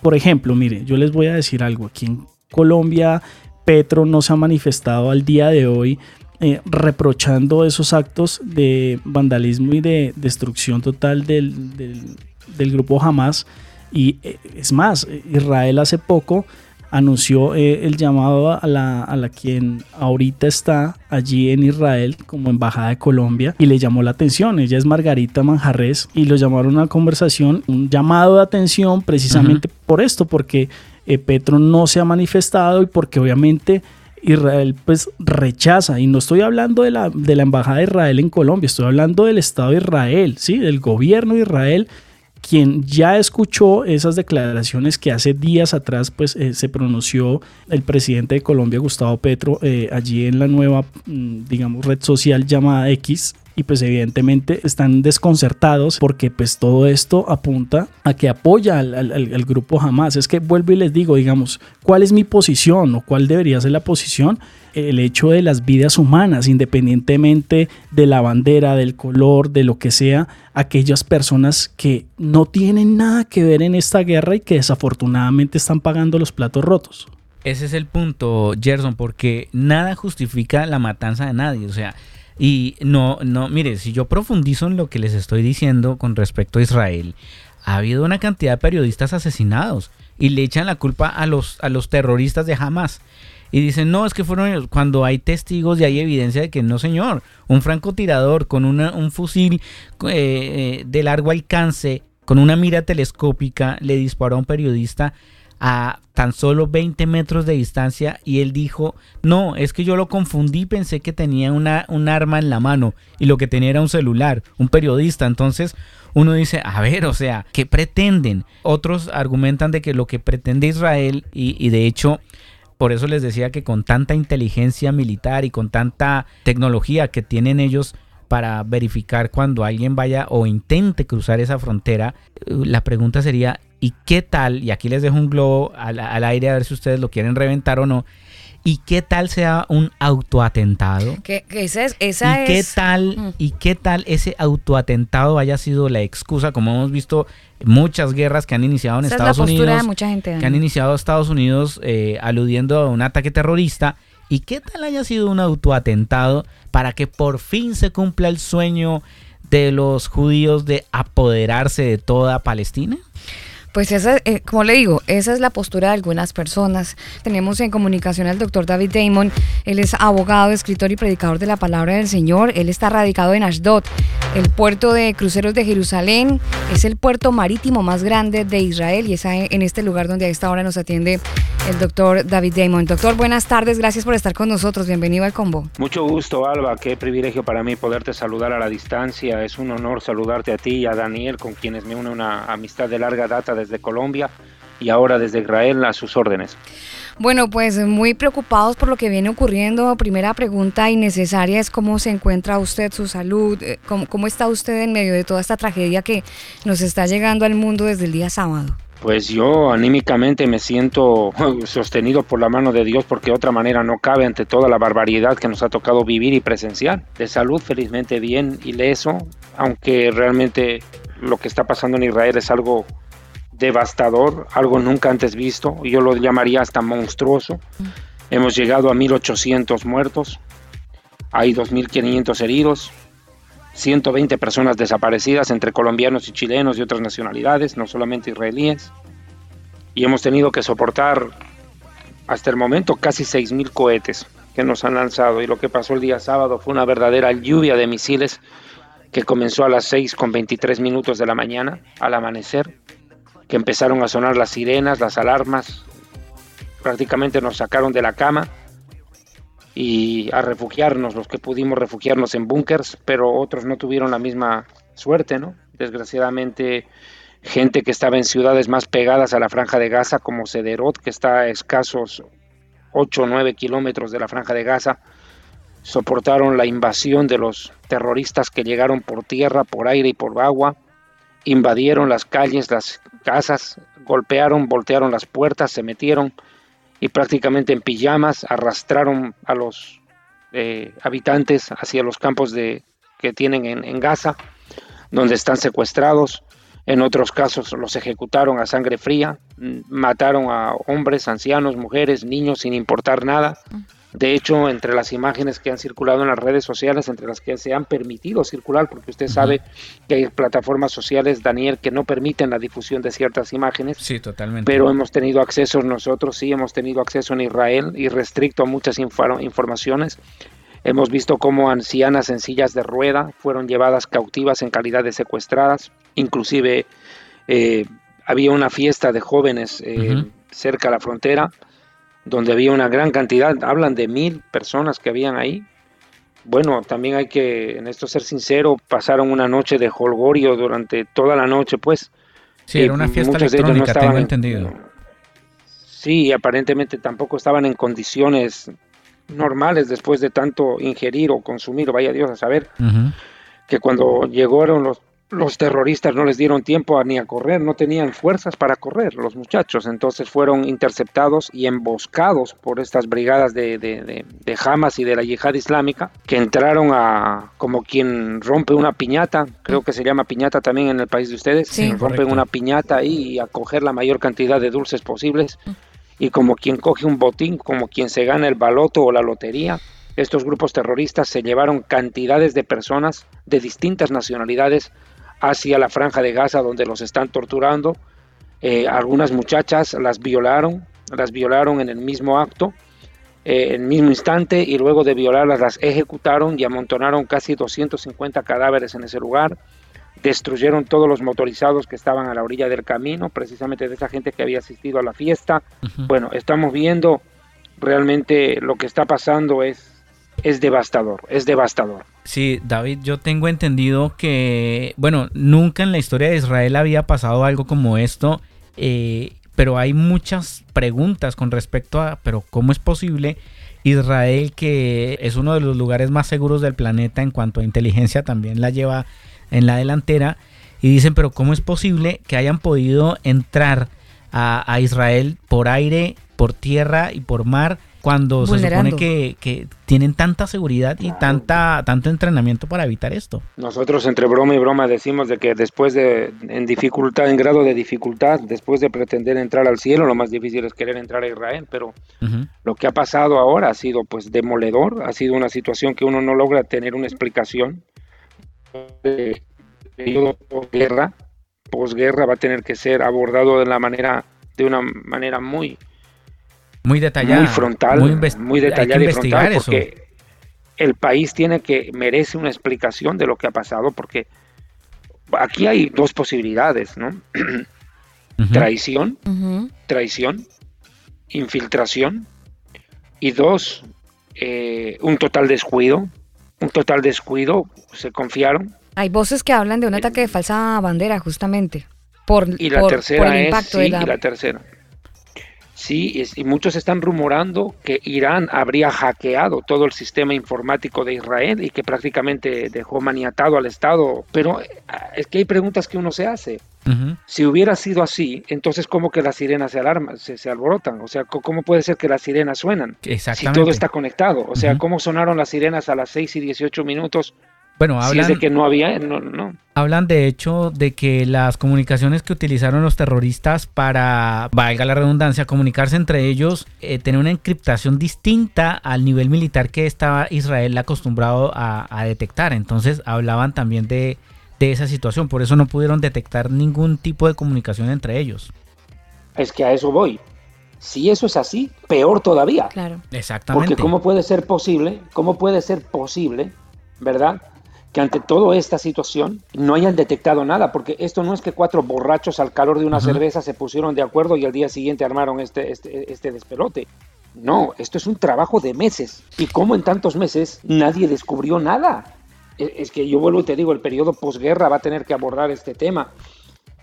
por ejemplo, mire, yo les voy a decir algo, aquí en Colombia Petro no se ha manifestado al día de hoy eh, reprochando esos actos de vandalismo y de destrucción total del, del, del grupo Hamas y eh, es más, Israel hace poco anunció eh, el llamado a la, a la quien ahorita está allí en Israel como embajada de Colombia y le llamó la atención. Ella es Margarita Manjarres y lo llamaron a una conversación, un llamado de atención precisamente por esto, porque eh, Petro no se ha manifestado y porque obviamente Israel pues rechaza, y no estoy hablando de la, de la embajada de Israel en Colombia, estoy hablando del Estado de Israel, ¿sí? del gobierno de Israel quien ya escuchó esas declaraciones que hace días atrás pues eh, se pronunció el presidente de Colombia Gustavo Petro eh, allí en la nueva mm, digamos red social llamada X y pues evidentemente están desconcertados porque pues todo esto apunta a que apoya al, grupo Hamas. Es que vuelvo y les digo, digamos, ¿cuál es mi posición o cuál debería ser la posición? El hecho de las vidas humanas, independientemente de la bandera, del color, de lo que sea, aquellas personas que no tienen nada que ver en esta guerra y que desafortunadamente están pagando los platos rotos. Ese es el punto, Gerson, porque nada justifica la matanza de nadie. O sea, y no, no, mire, si yo profundizo en lo que les estoy diciendo con respecto a Israel, ha habido una cantidad de periodistas asesinados y le echan la culpa a los, a los terroristas de Hamas. Y dicen, no, es que fueron ellos. Cuando hay testigos y hay evidencia de que no, señor. Un francotirador con un fusil eh, eh, de largo alcance, con una mira telescópica, le disparó a un periodista a tan solo 20 metros de distancia y él dijo, no, es que yo lo confundí, pensé que tenía una, un arma en la mano y lo que tenía era un celular, un periodista. Entonces uno dice, a ver, o sea, ¿qué pretenden? Otros argumentan de que lo que pretende Israel y, y de hecho... Por eso les decía que con tanta inteligencia militar y con tanta tecnología que tienen ellos, para verificar cuando alguien vaya o intente cruzar esa frontera, la pregunta sería, ¿y qué tal? Y aquí les dejo un globo al, aire a ver si ustedes lo quieren reventar o no. ¿Y qué tal sea un autoatentado? ¿Qué, esa es, esa ¿Y, qué tal, mm. ¿Y qué tal ese autoatentado haya sido la excusa? Como hemos visto muchas guerras que han iniciado en Estados Unidos. mucha gente, que han iniciado Estados Unidos eh, aludiendo a un ataque terrorista. ¿Y qué tal haya sido un autoatentado para que por fin se cumpla el sueño de los judíos de apoderarse de toda Palestina? Pues esa, eh, como le digo, esa es la postura de algunas personas. Tenemos en comunicación al doctor David Damon. Él es abogado, escritor y predicador de la palabra del Señor. Él está radicado en Ashdod, el puerto de cruceros de Jerusalén. Es el puerto marítimo más grande de Israel y es en este lugar donde a esta hora nos atiende el doctor David Damon. Doctor, buenas tardes. Gracias por estar con nosotros. Bienvenido al combo. Mucho gusto, Alba. Qué privilegio para mí poderte saludar a la distancia. Es un honor saludarte a ti y a Daniel, con quienes me une una amistad de larga data desde Colombia y ahora desde Israel a sus órdenes. Bueno, pues muy preocupados por lo que viene ocurriendo. Primera pregunta innecesaria es cómo se encuentra usted, su salud, eh, cómo, cómo está usted en medio de toda esta tragedia que nos está llegando al mundo desde el día sábado. Pues yo anímicamente me siento sostenido por la mano de Dios porque de otra manera no cabe ante toda la barbaridad que nos ha tocado vivir y presenciar. De salud felizmente bien ileso, aunque realmente lo que está pasando en Israel es algo devastador, algo nunca antes visto, yo lo llamaría hasta monstruoso. Hemos llegado a 1.800 muertos, hay 2.500 heridos, 120 personas desaparecidas entre colombianos y chilenos y otras nacionalidades, no solamente israelíes. Y hemos tenido que soportar hasta el momento casi 6.000 cohetes que nos han lanzado. Y lo que pasó el día sábado fue una verdadera lluvia de misiles que comenzó a las 6 con 23 minutos de la mañana, al amanecer, que empezaron a sonar las sirenas, las alarmas, prácticamente nos sacaron de la cama y a refugiarnos, los que pudimos refugiarnos en búnkers, pero otros no tuvieron la misma suerte, ¿no? Desgraciadamente, gente que estaba en ciudades más pegadas a la franja de Gaza, como Sederot, que está a escasos 8 o 9 kilómetros de la franja de Gaza, soportaron la invasión de los terroristas que llegaron por tierra, por aire y por agua, invadieron las calles, las casas, golpearon, voltearon las puertas, se metieron y prácticamente en pijamas arrastraron a los eh, habitantes hacia los campos de, que tienen en, en Gaza, donde están secuestrados. En otros casos los ejecutaron a sangre fría, mataron a hombres, ancianos, mujeres, niños sin importar nada. De hecho, entre las imágenes que han circulado en las redes sociales, entre las que se han permitido circular, porque usted sabe que hay plataformas sociales, Daniel, que no permiten la difusión de ciertas imágenes. Sí, totalmente. Pero hemos tenido acceso nosotros, sí, hemos tenido acceso en Israel y restricto a muchas informaciones. Hemos visto cómo ancianas en sillas de rueda fueron llevadas cautivas en calidad de secuestradas. Inclusive eh, había una fiesta de jóvenes eh, uh -huh. cerca a la frontera donde había una gran cantidad, hablan de mil personas que habían ahí. Bueno, también hay que, en esto ser sincero, pasaron una noche de holgorio durante toda la noche, pues. Sí, era una fiesta electrónica, no tengo entendido. Sí, aparentemente tampoco estaban en condiciones normales después de tanto ingerir o consumir, vaya Dios a saber, uh -huh. que cuando llegaron los los terroristas no les dieron tiempo a, ni a correr, no tenían fuerzas para correr los muchachos, entonces fueron interceptados y emboscados por estas brigadas de, de, de, de, Hamas y de la yihad islámica, que entraron a como quien rompe una piñata, creo que se llama piñata también en el país de ustedes, sí, rompen correcto. una piñata ahí y a coger la mayor cantidad de dulces posibles, y como quien coge un botín, como quien se gana el baloto o la lotería, estos grupos terroristas se llevaron cantidades de personas de distintas nacionalidades hacia la franja de Gaza donde los están torturando. Eh, algunas muchachas las violaron, las violaron en el mismo acto, eh, en el mismo instante, y luego de violarlas las ejecutaron y amontonaron casi 250 cadáveres en ese lugar. Destruyeron todos los motorizados que estaban a la orilla del camino, precisamente de esa gente que había asistido a la fiesta. Uh -huh. Bueno, estamos viendo realmente lo que está pasando es es devastador, es devastador. Sí, David, yo tengo entendido que, bueno, nunca en la historia de Israel había pasado algo como esto, eh, pero hay muchas preguntas con respecto a, pero ¿cómo es posible Israel, que es uno de los lugares más seguros del planeta en cuanto a inteligencia, también la lleva en la delantera? Y dicen, pero ¿cómo es posible que hayan podido entrar a, a Israel por aire, por tierra y por mar? Cuando Vulnerando. se supone que, que, tienen tanta seguridad y tanta tanto entrenamiento para evitar esto. Nosotros entre broma y broma decimos de que después de en dificultad, en grado de dificultad, después de pretender entrar al cielo, lo más difícil es querer entrar a Israel, pero uh -huh. lo que ha pasado ahora ha sido pues demoledor, ha sido una situación que uno no logra tener una explicación. De periodo posguerra, posguerra va a tener que ser abordado de la manera de una manera muy muy detallada, muy frontal, muy, muy detallada y frontal, porque eso. el país tiene que merece una explicación de lo que ha pasado, porque aquí hay dos posibilidades, ¿no? Uh -huh. Traición, uh -huh. traición, infiltración y dos, eh, un total descuido, un total descuido, se confiaron. Hay voces que hablan de un ataque de falsa bandera, justamente, por, y la por, tercera por el es, impacto sí, de la... y la tercera Sí, y muchos están rumorando que Irán habría hackeado todo el sistema informático de Israel y que prácticamente dejó maniatado al Estado. Pero eh, es que hay preguntas que uno se hace. Si hubiera sido así, entonces ¿cómo que las sirenas se alarman, se, alborotan? O sea, ¿cómo puede ser que las sirenas suenan? Si todo está conectado. O sea, ¿cómo sonaron las sirenas a las 6 y 18 minutos bueno, hablan, de que no había, no, no. Hablan de hecho de que las comunicaciones que utilizaron los terroristas para, valga la redundancia, comunicarse entre ellos, eh, tener una encriptación distinta al nivel militar que estaba Israel acostumbrado a, detectar. Entonces hablaban también de, de esa situación, por eso no pudieron detectar ningún tipo de comunicación entre ellos. Es que a eso voy. Si eso es así, peor todavía. Claro. Exactamente. Porque cómo puede ser posible, cómo puede ser posible, ¿verdad? Que ante toda esta situación no hayan detectado nada, porque esto no es que cuatro borrachos al calor de una cerveza se pusieron de acuerdo y al día siguiente armaron este, este, este despelote. No, esto es un trabajo de meses. ¿Y cómo en tantos meses nadie descubrió nada? E, es que yo vuelvo y te digo, el periodo posguerra va a tener que abordar este tema.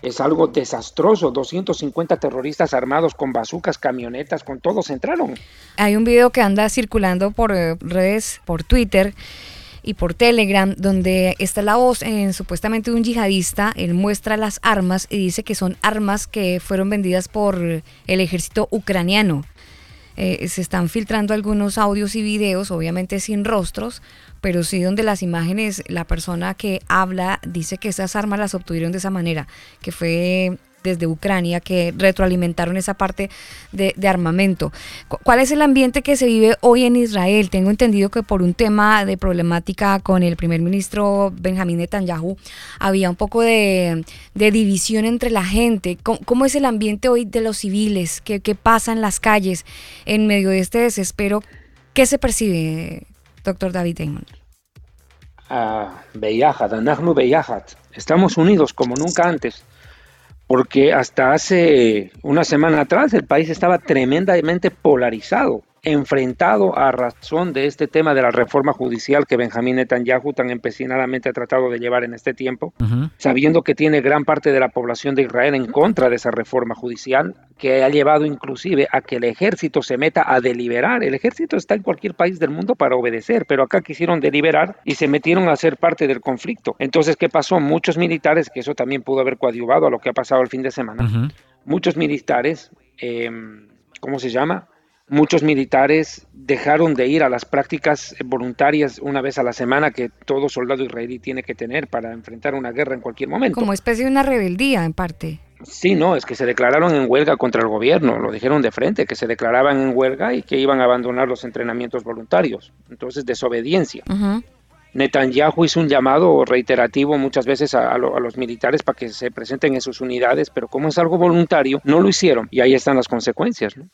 Es algo desastroso. 250 terroristas armados con bazucas, camionetas, con todos entraron. Hay un video que anda circulando por eh, redes, por Twitter, y por Telegram, donde está la voz en supuestamente un yihadista. Él muestra las armas y dice que son armas que fueron vendidas por el ejército ucraniano. Eh, se están filtrando algunos audios y videos, obviamente sin rostros, pero sí donde las imágenes, la persona que habla dice que esas armas las obtuvieron de esa manera, que fue desde Ucrania que retroalimentaron esa parte de, armamento. ¿Cuál es el ambiente que se vive hoy en Israel? Tengo entendido que por un tema de problemática con el primer ministro Benjamín Netanyahu había un poco de, división entre la gente. ¿Cómo, es el ambiente hoy de los civiles? ¿Qué, pasa en las calles en medio de este desespero? ¿Qué se percibe, doctor David Damon? Ah, Estamos unidos como nunca antes porque hasta hace una semana atrás el país estaba tremendamente polarizado enfrentado a razón de este tema de la reforma judicial que Benjamín Netanyahu tan empecinadamente ha tratado de llevar en este tiempo, sabiendo que tiene gran parte de la población de Israel en contra de esa reforma judicial, que ha llevado inclusive a que el ejército se meta a deliberar. El ejército está en cualquier país del mundo para obedecer, pero acá quisieron deliberar y se metieron a ser parte del conflicto. Entonces, ¿qué pasó? Muchos militares, que eso también pudo haber coadyuvado a lo que ha pasado el fin de semana, muchos militares, eh, ¿cómo se llama? Muchos militares dejaron de ir a las prácticas voluntarias una vez a la semana que todo soldado israelí tiene que tener para enfrentar una guerra en cualquier momento. Como especie de una rebeldía, en parte. Sí, no, es que se declararon en huelga contra el gobierno, lo dijeron de frente, que se declaraban en huelga y que iban a abandonar los entrenamientos voluntarios. Entonces, desobediencia. Netanyahu hizo un llamado reiterativo muchas veces a, a, los militares para que se presenten en sus unidades, pero como es algo voluntario, no lo hicieron y ahí están las consecuencias. ¿no?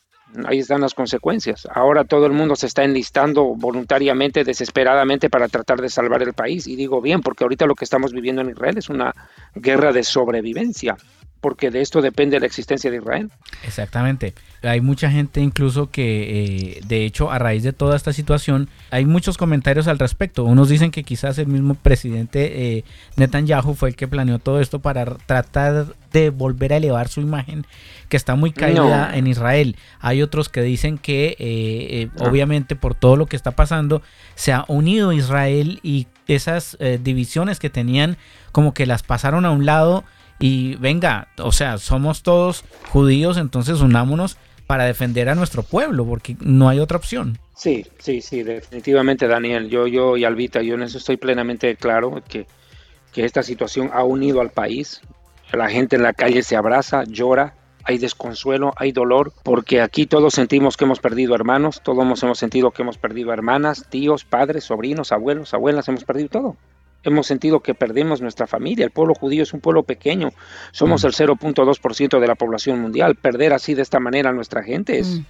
Ahí están las consecuencias. Ahora todo el mundo se está enlistando voluntariamente, desesperadamente para tratar de salvar el país. Y digo bien, porque ahorita lo que estamos viviendo en Israel es una guerra de sobrevivencia porque de esto depende la existencia de Israel. Exactamente. Hay mucha gente incluso que, eh, de hecho, a raíz de toda esta situación, hay muchos comentarios al respecto. Unos dicen que quizás el mismo presidente eh, Netanyahu fue el que planeó todo esto para tratar de volver a elevar su imagen, que está muy caída en Israel. Hay otros que dicen que, eh, obviamente, por todo lo que está pasando, se ha unido Israel y esas divisiones que tenían, como que las pasaron a un lado y venga, o sea, somos todos judíos, entonces unámonos para defender a nuestro pueblo, porque no hay otra opción. Sí, sí, sí, definitivamente, Daniel. Yo, yo y Albita, yo en eso estoy plenamente claro que, que esta situación ha unido al país. La gente en la calle se abraza, llora, hay desconsuelo, hay dolor, porque aquí todos sentimos que hemos perdido hermanos, todos hemos sentido que hemos perdido hermanas, tíos, padres, sobrinos, abuelos, abuelas, hemos perdido todo hemos sentido que perdemos nuestra familia. El pueblo judío es un pueblo pequeño, somos mm. el 0.2% de la población mundial. Perder así de esta manera a nuestra gente es, mm.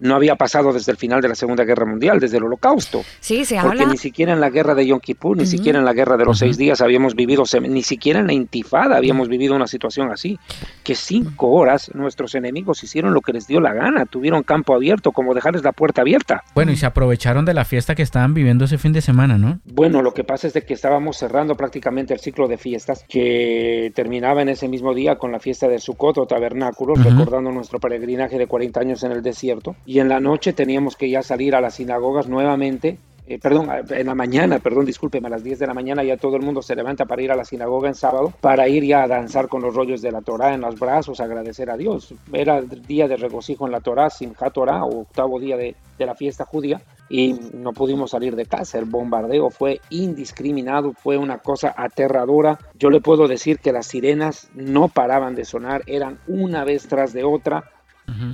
No había pasado desde el final de la Segunda Guerra Mundial, desde el Holocausto. Sí, se Porque habla. ni siquiera en la guerra de Yom Kippur, ni siquiera en la guerra de los seis días habíamos vivido, ni siquiera en la intifada habíamos vivido una situación así. Que cinco horas nuestros enemigos hicieron lo que les dio la gana, tuvieron campo abierto, como dejarles la puerta abierta. Bueno, y se aprovecharon de la fiesta que estaban viviendo ese fin de semana, ¿no? Bueno, lo que pasa es de que estábamos cerrando prácticamente el ciclo de fiestas que terminaba en ese mismo día con la fiesta de Sukkot o tabernáculos, recordando nuestro peregrinaje de 40 años en el desierto. Y en la noche teníamos que ya salir a las sinagogas nuevamente. eh, perdón, en la mañana, perdón, discúlpeme, a las 10 de la mañana ya todo el mundo se levanta para ir a la sinagoga en sábado, para ir ya a danzar con los rollos de la Torah en los brazos, agradecer a Dios. Era el día de regocijo en la Torah, Simchat Torah, o octavo día de, de la fiesta judía, y no pudimos salir de casa. El bombardeo fue indiscriminado, fue una cosa aterradora. Yo le puedo decir que las sirenas no paraban de sonar, eran una vez tras de otra.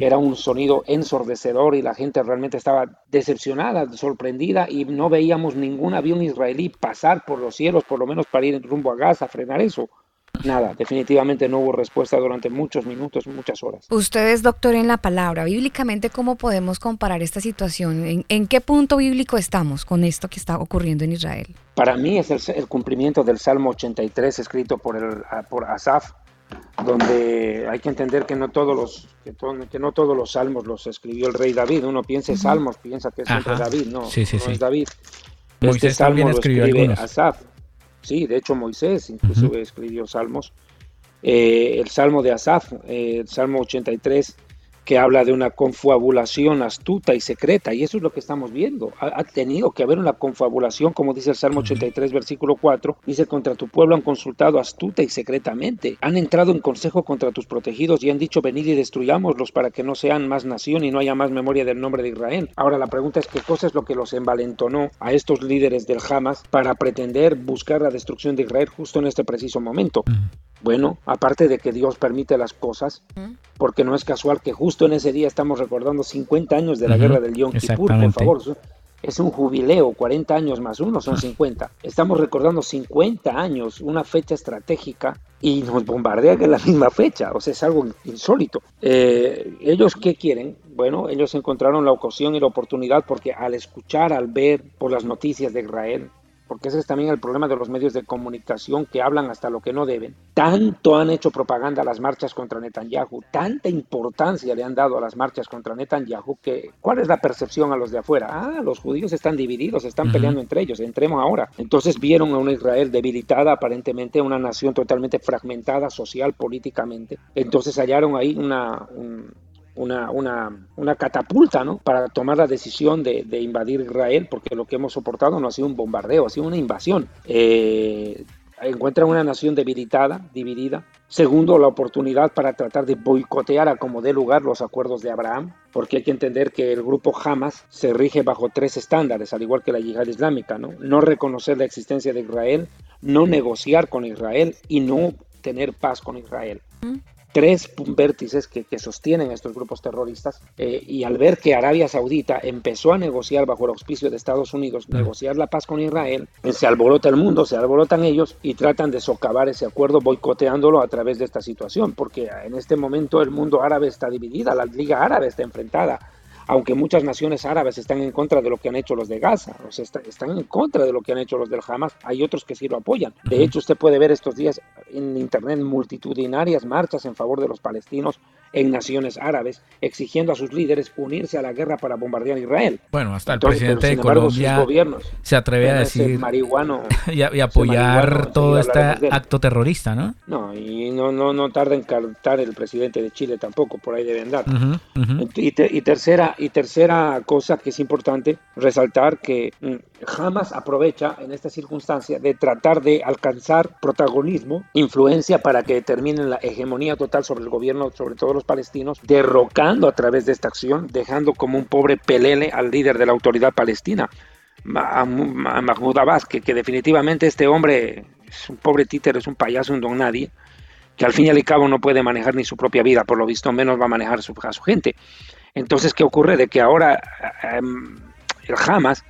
Era un sonido ensordecedor y la gente realmente estaba decepcionada, sorprendida y no veíamos ningún avión israelí pasar por los cielos, por lo menos para ir rumbo a Gaza, frenar eso. Nada, definitivamente no hubo respuesta durante muchos minutos, muchas horas. Usted es doctor en la palabra. Bíblicamente, ¿cómo podemos comparar esta situación? ¿En, en qué punto bíblico estamos con esto que está ocurriendo en Israel? Para mí es el, el cumplimiento del Salmo 83 escrito por, el, por Asaf, donde hay que entender que no todos los que, to- que no todos los salmos los escribió el rey David. Uno piensa en salmos, piensa que es siempre. David, no, Sí, sí, no sí. es David. Moisés también lo escribió escribe algunos. Asaf. Sí, de hecho Moisés inclusive escribió salmos. Eh, el salmo de Asaf, eh, el salmo 83, que habla de una confabulación astuta y secreta, y eso es lo que estamos viendo. Ha, ha tenido que haber una confabulación, como dice el Salmo 83, versículo 4, dice, contra tu pueblo han consultado astuta y secretamente, han entrado en consejo contra tus protegidos y han dicho, venid y destruyámoslos para que no sean más nación y no haya más memoria del nombre de Israel. Ahora la pregunta es, ¿qué cosa es lo que los envalentonó a estos líderes del Hamas para pretender buscar la destrucción de Israel justo en este preciso momento? Bueno, aparte de que Dios permite las cosas, porque no es casual que justo en ese día estamos recordando 50 años de la guerra del Yom Kippur, por favor. es un- Es un jubileo, 40 años más uno son 50. Estamos recordando 50 años, una fecha estratégica, y nos bombardean en la misma fecha. O sea, es algo insólito. Eh, ¿Ellos qué quieren? Bueno, ellos encontraron la ocasión y la oportunidad porque al escuchar, al ver por las noticias de Israel, porque ese es también el problema de los medios de comunicación que hablan hasta lo que no deben. Tanto han hecho propaganda a las marchas contra Netanyahu, tanta importancia le han dado a las marchas contra Netanyahu, que ¿cuál es la percepción a los de afuera? Ah, los judíos están divididos, están peleando entre ellos, entremos ahora. Entonces vieron a una Israel debilitada, aparentemente una nación totalmente fragmentada social, políticamente. Entonces hallaron ahí una... un- una, una, una catapulta ¿no? para tomar la decisión de, de invadir Israel, porque lo que hemos soportado no ha sido un bombardeo, ha sido una invasión. Eh, encuentran una nación debilitada, dividida. Segundo, la oportunidad para tratar de boicotear a como dé lugar los acuerdos de Abraham, porque hay que entender que el grupo Hamas se rige bajo tres estándares, al igual que la yihad islámica, ¿no? No reconocer la existencia de Israel, no negociar con Israel y no tener paz con Israel tres vértices que, que sostienen estos grupos terroristas eh, y al ver que Arabia Saudita empezó a negociar bajo el auspicio de Estados Unidos, negociar la paz con Israel, eh, se alborota el mundo, se alborotan ellos y tratan de socavar ese acuerdo boicoteándolo a través de esta situación, porque en este momento el mundo árabe está dividida, la Liga Árabe está enfrentada, aunque muchas naciones árabes están en contra de lo que han hecho los de Gaza, o sea, está- están en contra de lo que han hecho los del Hamas, hay otros que sí lo apoyan. De hecho, usted puede ver estos días en internet multitudinarias marchas en favor de los palestinos en naciones árabes, exigiendo a sus líderes unirse a la guerra para bombardear Israel. Bueno, hasta el Entonces, presidente de embargo, Colombia se atreve a decir marihuano y, a- y ese apoyar marihuano, todo este acto terrorista, ¿no? No, y no, no, no tarda en cantar el presidente de Chile tampoco, por ahí debe andar. Ujú, ujú. Y, te- y tercera, y tercera cosa que es importante resaltar que Hamas aprovecha en esta circunstancia de tratar de alcanzar protagonismo, influencia para que determinen la hegemonía total sobre el gobierno, sobre todos los palestinos, derrocando a través de esta acción, dejando como un pobre pelele al líder de la autoridad palestina, Ma- Mahmoud Abbas, que, definitivamente este hombre es un pobre títere, es un payaso, un don nadie, que al fin y al cabo no puede manejar ni su propia vida, por lo visto menos va a manejar a su gente. Entonces, ¿qué ocurre? De que ahora em, el Hamas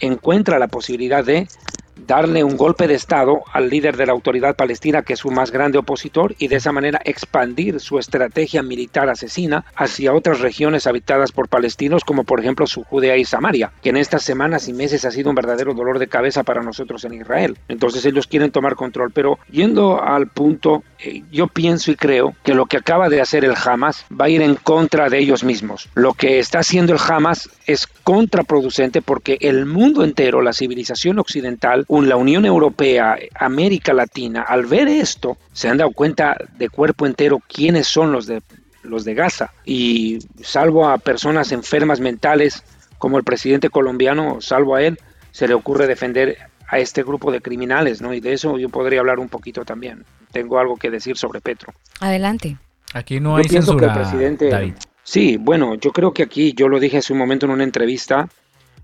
encuentra la posibilidad de darle un golpe de Estado al líder de la autoridad palestina, que es su más grande opositor, y de esa manera expandir su estrategia militar asesina hacia otras regiones habitadas por palestinos, como por ejemplo su Judea y Samaria, que en estas semanas y meses ha sido un verdadero dolor de cabeza para nosotros en Israel. Entonces ellos quieren tomar control. Pero yendo al punto, eh, yo pienso y creo que lo que acaba de hacer el Hamas va a ir en contra de ellos mismos. Lo que está haciendo el Hamas es contraproducente porque el mundo entero, la civilización occidental, la Unión Europea, América Latina, al ver esto, se han dado cuenta de cuerpo entero quiénes son los de, los de Gaza. Y salvo a personas enfermas mentales como el presidente colombiano, salvo a él, se le ocurre defender a este grupo de criminales, ¿no? Y de eso yo podría hablar un poquito también. Tengo algo que decir sobre Petro. Adelante. Aquí no hay censura, presidente, Sí, bueno, yo creo que aquí, yo lo dije hace un momento en una entrevista,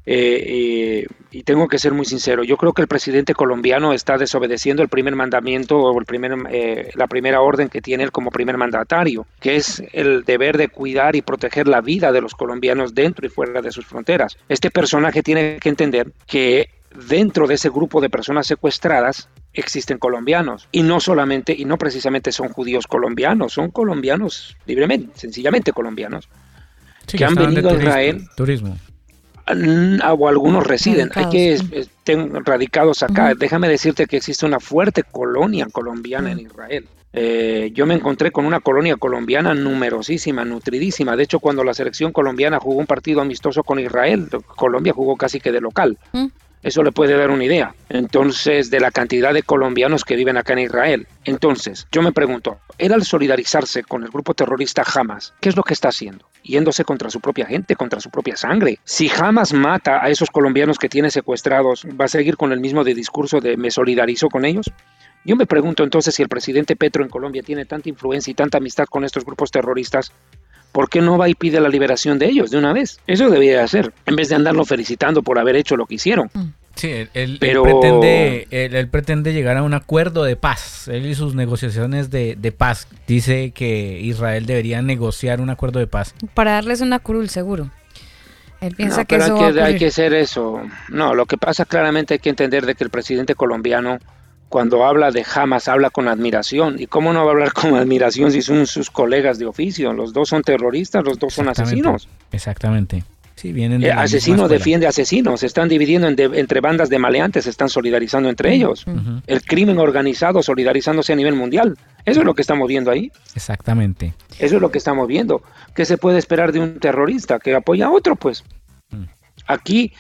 eh, eh, y tengo que ser muy sincero, yo creo que el presidente colombiano está desobedeciendo el primer mandamiento o el primer, eh, la primera orden que tiene él como primer mandatario, que es el deber de cuidar y proteger la vida de los colombianos dentro y fuera de sus fronteras. Este personaje tiene que entender que dentro de ese grupo de personas secuestradas existen colombianos y no solamente y no precisamente son judíos colombianos, son colombianos libremente, sencillamente colombianos que, han venido a Israel turismo o algunos residen, hay que estén radicados acá. Déjame decirte que existe una fuerte colonia colombiana en Israel. Eh, yo me encontré con una colonia colombiana numerosísima, nutridísima. De hecho, cuando la selección colombiana jugó un partido amistoso con Israel, Colombia jugó casi que de local. Eso le puede dar una idea. Entonces, de la cantidad de colombianos que viven acá en Israel. Entonces, yo me pregunto, ¿él al solidarizarse con el grupo terrorista Hamas, qué es lo que está haciendo? Yéndose contra su propia gente, contra su propia sangre. Si Hamas mata a esos colombianos que tiene secuestrados, ¿va a seguir con el mismo de discurso de me solidarizo con ellos? Yo me pregunto entonces si el presidente Petro en Colombia tiene tanta influencia y tanta amistad con estos grupos terroristas, ¿por qué no va y pide la liberación de ellos de una vez? Eso debería hacer, en vez de andarlo felicitando por haber hecho lo que hicieron. Mm. Sí, él, pretende, él, pretende llegar a un acuerdo de paz. Él y sus negociaciones de, paz. Dice que Israel debería negociar un acuerdo de paz. Para darles una curul, seguro. Él piensa que eso hay que, hay que hacer eso. No, lo que pasa claramente hay que entender de que el presidente colombiano cuando habla de Hamas habla con admiración. ¿Y cómo no va a hablar con admiración si son sus colegas de oficio? Los dos son terroristas, los dos son asesinos. Exactamente. Sí, vienen eh, asesino defiende asesino, se están dividiendo entre bandas de maleantes, se están solidarizando entre ellos. El crimen organizado solidarizándose a nivel mundial. Eso es lo que estamos viendo ahí. Exactamente. Eso es lo que estamos viendo. ¿Qué se puede esperar de un terrorista que apoya a otro? Pues mm. aquí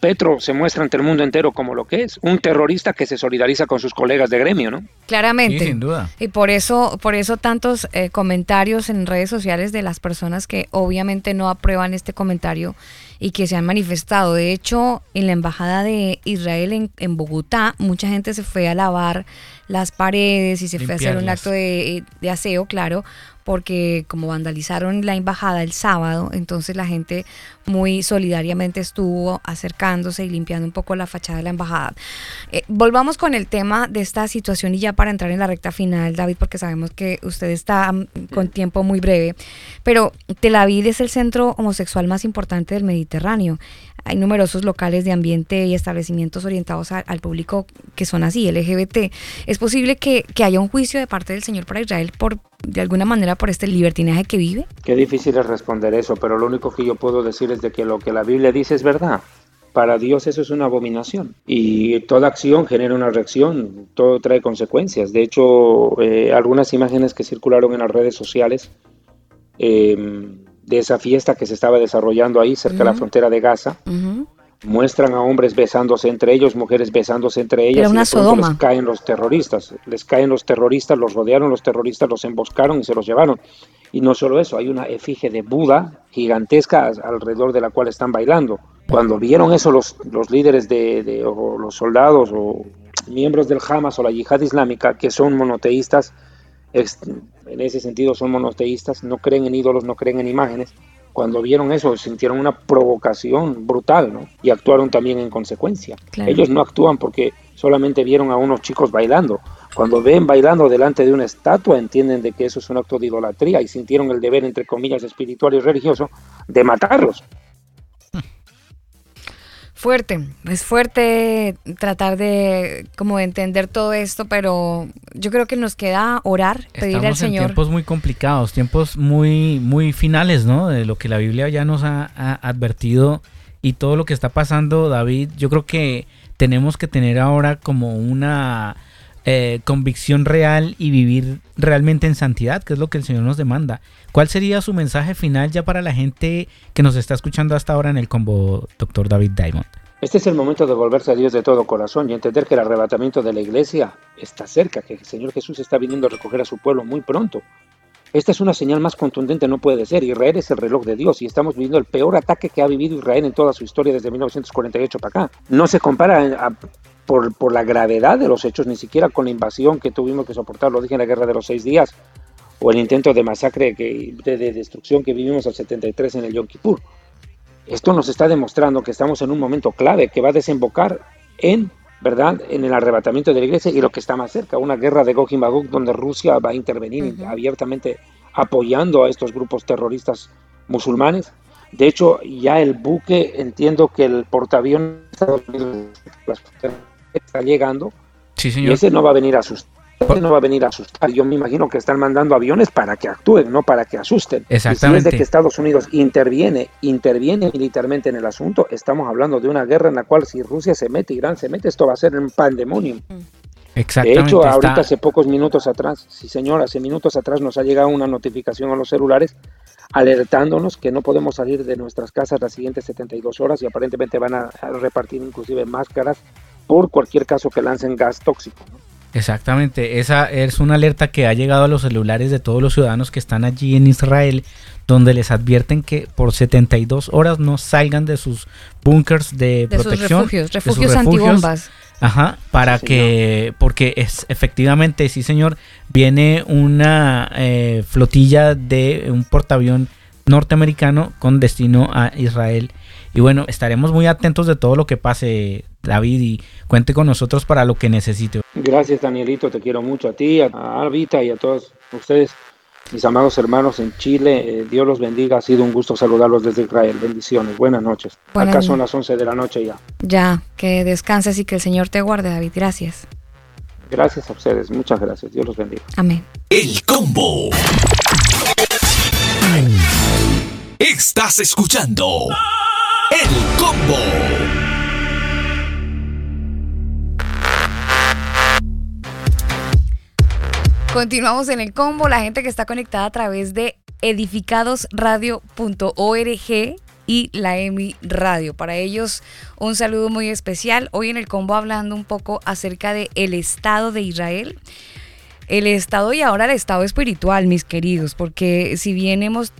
Petro se muestra ante el mundo entero como lo que es, un terrorista que se solidariza con sus colegas de gremio, ¿no? Claramente. sin duda. Y por eso, por eso tantos eh, comentarios en redes sociales de las personas que obviamente no aprueban este comentario y que se han manifestado. De hecho, en la embajada de Israel en, en Bogotá, mucha gente se fue a lavar las paredes y se fue a hacer un acto de, de aseo, claro, porque como vandalizaron la embajada el sábado, entonces la gente muy solidariamente estuvo acercándose y limpiando un poco la fachada de la embajada. Eh, volvamos con el tema de esta situación y ya para entrar en la recta final, David, porque sabemos que usted está mm, con tiempo muy breve, pero Tel Aviv es el centro homosexual más importante del Mediterráneo. Hay numerosos locales de ambiente y establecimientos orientados al público que son así, LGBT. ¿Es posible que, que haya un juicio de parte del Señor para Israel por de alguna manera por este libertinaje que vive? Qué difícil es responder eso, pero lo único que yo puedo decir es de que lo que la Biblia dice es verdad. Para Dios eso es una abominación y toda acción genera una reacción, todo trae consecuencias. De hecho, eh, algunas imágenes que circularon en las redes sociales em, de esa fiesta que se estaba desarrollando ahí cerca de la frontera de Gaza, muestran a hombres besándose entre ellos, mujeres besándose entre ellas. una y les caen los terroristas, les caen los terroristas, los rodearon los terroristas, los emboscaron y se los llevaron. Y no solo eso, hay una efigie de Buda gigantesca alrededor de la cual están bailando. Cuando vieron eso los, los líderes de, o los soldados o miembros del Hamas o la yihad islámica, que son monoteístas, en ese sentido son monoteístas, no creen en ídolos, no creen en imágenes, cuando vieron eso sintieron una provocación brutal ¿no? y actuaron también en consecuencia. Ellos no actúan porque solamente vieron a unos chicos bailando. Cuando ven bailando delante de una estatua entienden de que eso es un acto de idolatría y sintieron el deber, entre comillas, espiritual y religioso de matarlos. Fuerte, es fuerte tratar de como de entender todo esto, pero yo creo que nos queda orar, pedirle al Estamos en Señor. tiempos muy complicados, tiempos muy, muy finales, ¿no? De lo que la Biblia ya nos ha, ha advertido y todo lo que está pasando, David, yo creo que tenemos que tener ahora como una eh, convicción real y vivir realmente en santidad, que es lo que el Señor nos demanda. ¿Cuál sería su mensaje final ya para la gente que nos está escuchando hasta ahora en el combo, doctor David Diamond? Este es el momento de volverse a Dios de todo corazón y entender que el arrebatamiento de la iglesia está cerca, que el Señor Jesús está viniendo a recoger a su pueblo muy pronto. Esta es una señal más contundente, no puede ser. Israel es el reloj de Dios y estamos viviendo el peor ataque que ha vivido Israel en toda su historia desde 1948 para acá. No se compara a, por, por, la gravedad de los hechos, ni siquiera con la invasión que tuvimos que soportar, lo dije en la guerra de los seis días, o el intento de masacre, que, de, de destrucción que vivimos al 73 en el Yom Kippur. Esto nos está demostrando que estamos en un momento clave que va a desembocar en, ¿verdad?, en el arrebatamiento de la iglesia y lo que está más cerca, una guerra de Gog y Magog donde Rusia va a intervenir uh -huh. abiertamente apoyando a estos grupos terroristas musulmanes. De hecho, ya el buque, entiendo que el portaaviones está llegando sí, señor. y ese no va a venir a asustar no va a venir a asustar. Yo me imagino que están mandando aviones para que actúen, no para que asusten. Exactamente. Y si es de que Estados Unidos interviene, interviene militarmente en el asunto, estamos hablando de una guerra en la cual si Rusia se mete, Irán se mete, esto va a ser un pandemonium. Exactamente. De hecho, ahorita está... hace pocos minutos atrás, sí señor, hace minutos atrás nos ha llegado una notificación a los celulares alertándonos que no podemos salir de nuestras casas las siguientes 72 horas y aparentemente van a, a repartir inclusive máscaras por cualquier caso que lancen gas tóxico. ¿no? Exactamente, esa es una alerta que ha llegado a los celulares de todos los ciudadanos que están allí en Israel, donde les advierten que por 72 horas no salgan de sus bunkers de, de protección, sus refugios, refugios, antibombas. Ajá, para sí, que, señor. porque es efectivamente, sí señor, viene una eh, flotilla de un portaavión norteamericano con destino a Israel. Y bueno, estaremos muy atentos de todo lo que pase, David, y cuente con nosotros para lo que necesite. Gracias, Danielito, te quiero mucho a ti, a Alvita y a todos ustedes, mis amados hermanos en Chile. Eh, Dios los bendiga, ha sido un gusto saludarlos desde Israel. Bendiciones, buenas noches. Buenas Acá son las 11 de la noche ya. Ya, que descanses y que el Señor te guarde, David. Gracias. Gracias a ustedes, muchas gracias. Dios los bendiga. Amén. El combo. Estás escuchando El combo. Continuamos en el combo. La gente que está conectada a través de edificadosradio.org y la EMI Radio. Para ellos, un saludo muy especial. Hoy en el combo hablando un poco acerca de el Estado de Israel. El Estado y ahora el Estado espiritual, mis queridos, porque si bien hemos